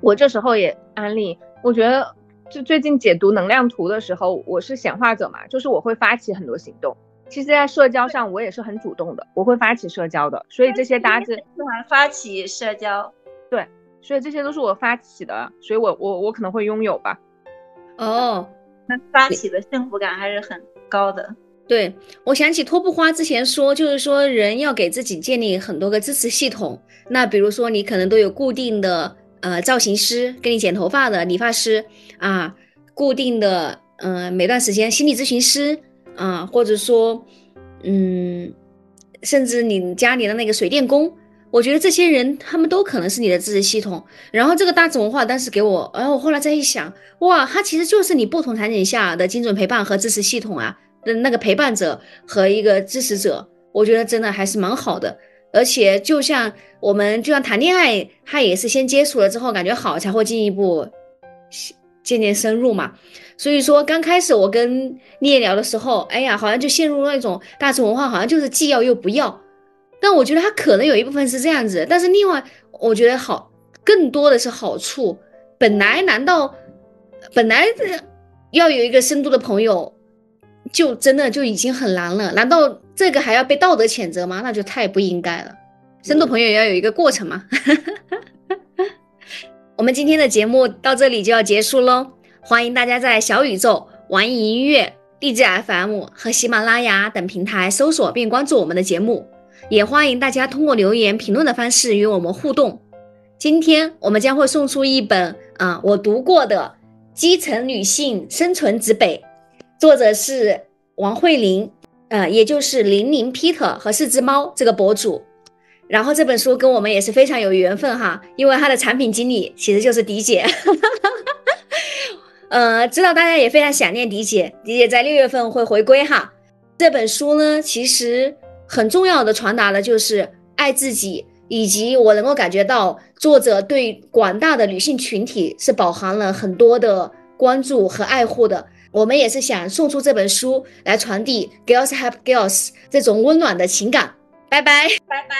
[SPEAKER 2] 我这时候也安利，我觉得就最近解读能量图的时候，我是显化者嘛，就是我会发起很多行动。其实，在社交上我也是很主动的，我会发起社交的。所以这些搭子喜
[SPEAKER 3] 欢发起社交，
[SPEAKER 2] 对，所以这些都是我发起的，所以我我我可能会拥有吧。
[SPEAKER 1] 哦，
[SPEAKER 3] 那发起的幸福感还是很高的。
[SPEAKER 1] 对我想起托布花之前说，就是说人要给自己建立很多个支持系统。那比如说你可能都有固定的。呃，造型师给你剪头发的理发师啊，固定的，嗯，每段时间心理咨询师啊，或者说，嗯，甚至你家里的那个水电工，我觉得这些人他们都可能是你的支持系统。然后这个大字文化当时给我，然后我后来再一想，哇，他其实就是你不同场景下的精准陪伴和支持系统啊的那个陪伴者和一个支持者，我觉得真的还是蛮好的。而且就像我们就像谈恋爱，他也是先接触了之后感觉好，才会进一步渐渐深入嘛。所以说刚开始我跟聂聊的时候，哎呀，好像就陷入那种大众文化，好像就是既要又不要。但我觉得他可能有一部分是这样子，但是另外我觉得好更多的是好处。本来难道本来要有一个深度的朋友，就真的就已经很难了？难道？这个还要被道德谴责吗？那就太不应该了。深度朋友也要有一个过程嘛。我们今天的节目到这里就要结束喽。欢迎大家在小宇宙、网易音乐、荔枝 FM 和喜马拉雅等平台搜索并关注我们的节目。也欢迎大家通过留言评论的方式与我们互动。今天我们将会送出一本啊我读过的《基层女性生存之北》，作者是王慧玲。呃，也就是零零 Peter 和四只猫这个博主，然后这本书跟我们也是非常有缘分哈，因为他的产品经理其实就是迪姐，呃，知道大家也非常想念迪姐，迪姐在六月份会回归哈。这本书呢，其实很重要的传达的就是爱自己，以及我能够感觉到作者对广大的女性群体是饱含了很多的关注和爱护的。我们也是想送出这本书来传递 girls help girls 这种温暖的情感。拜拜，
[SPEAKER 3] 拜拜。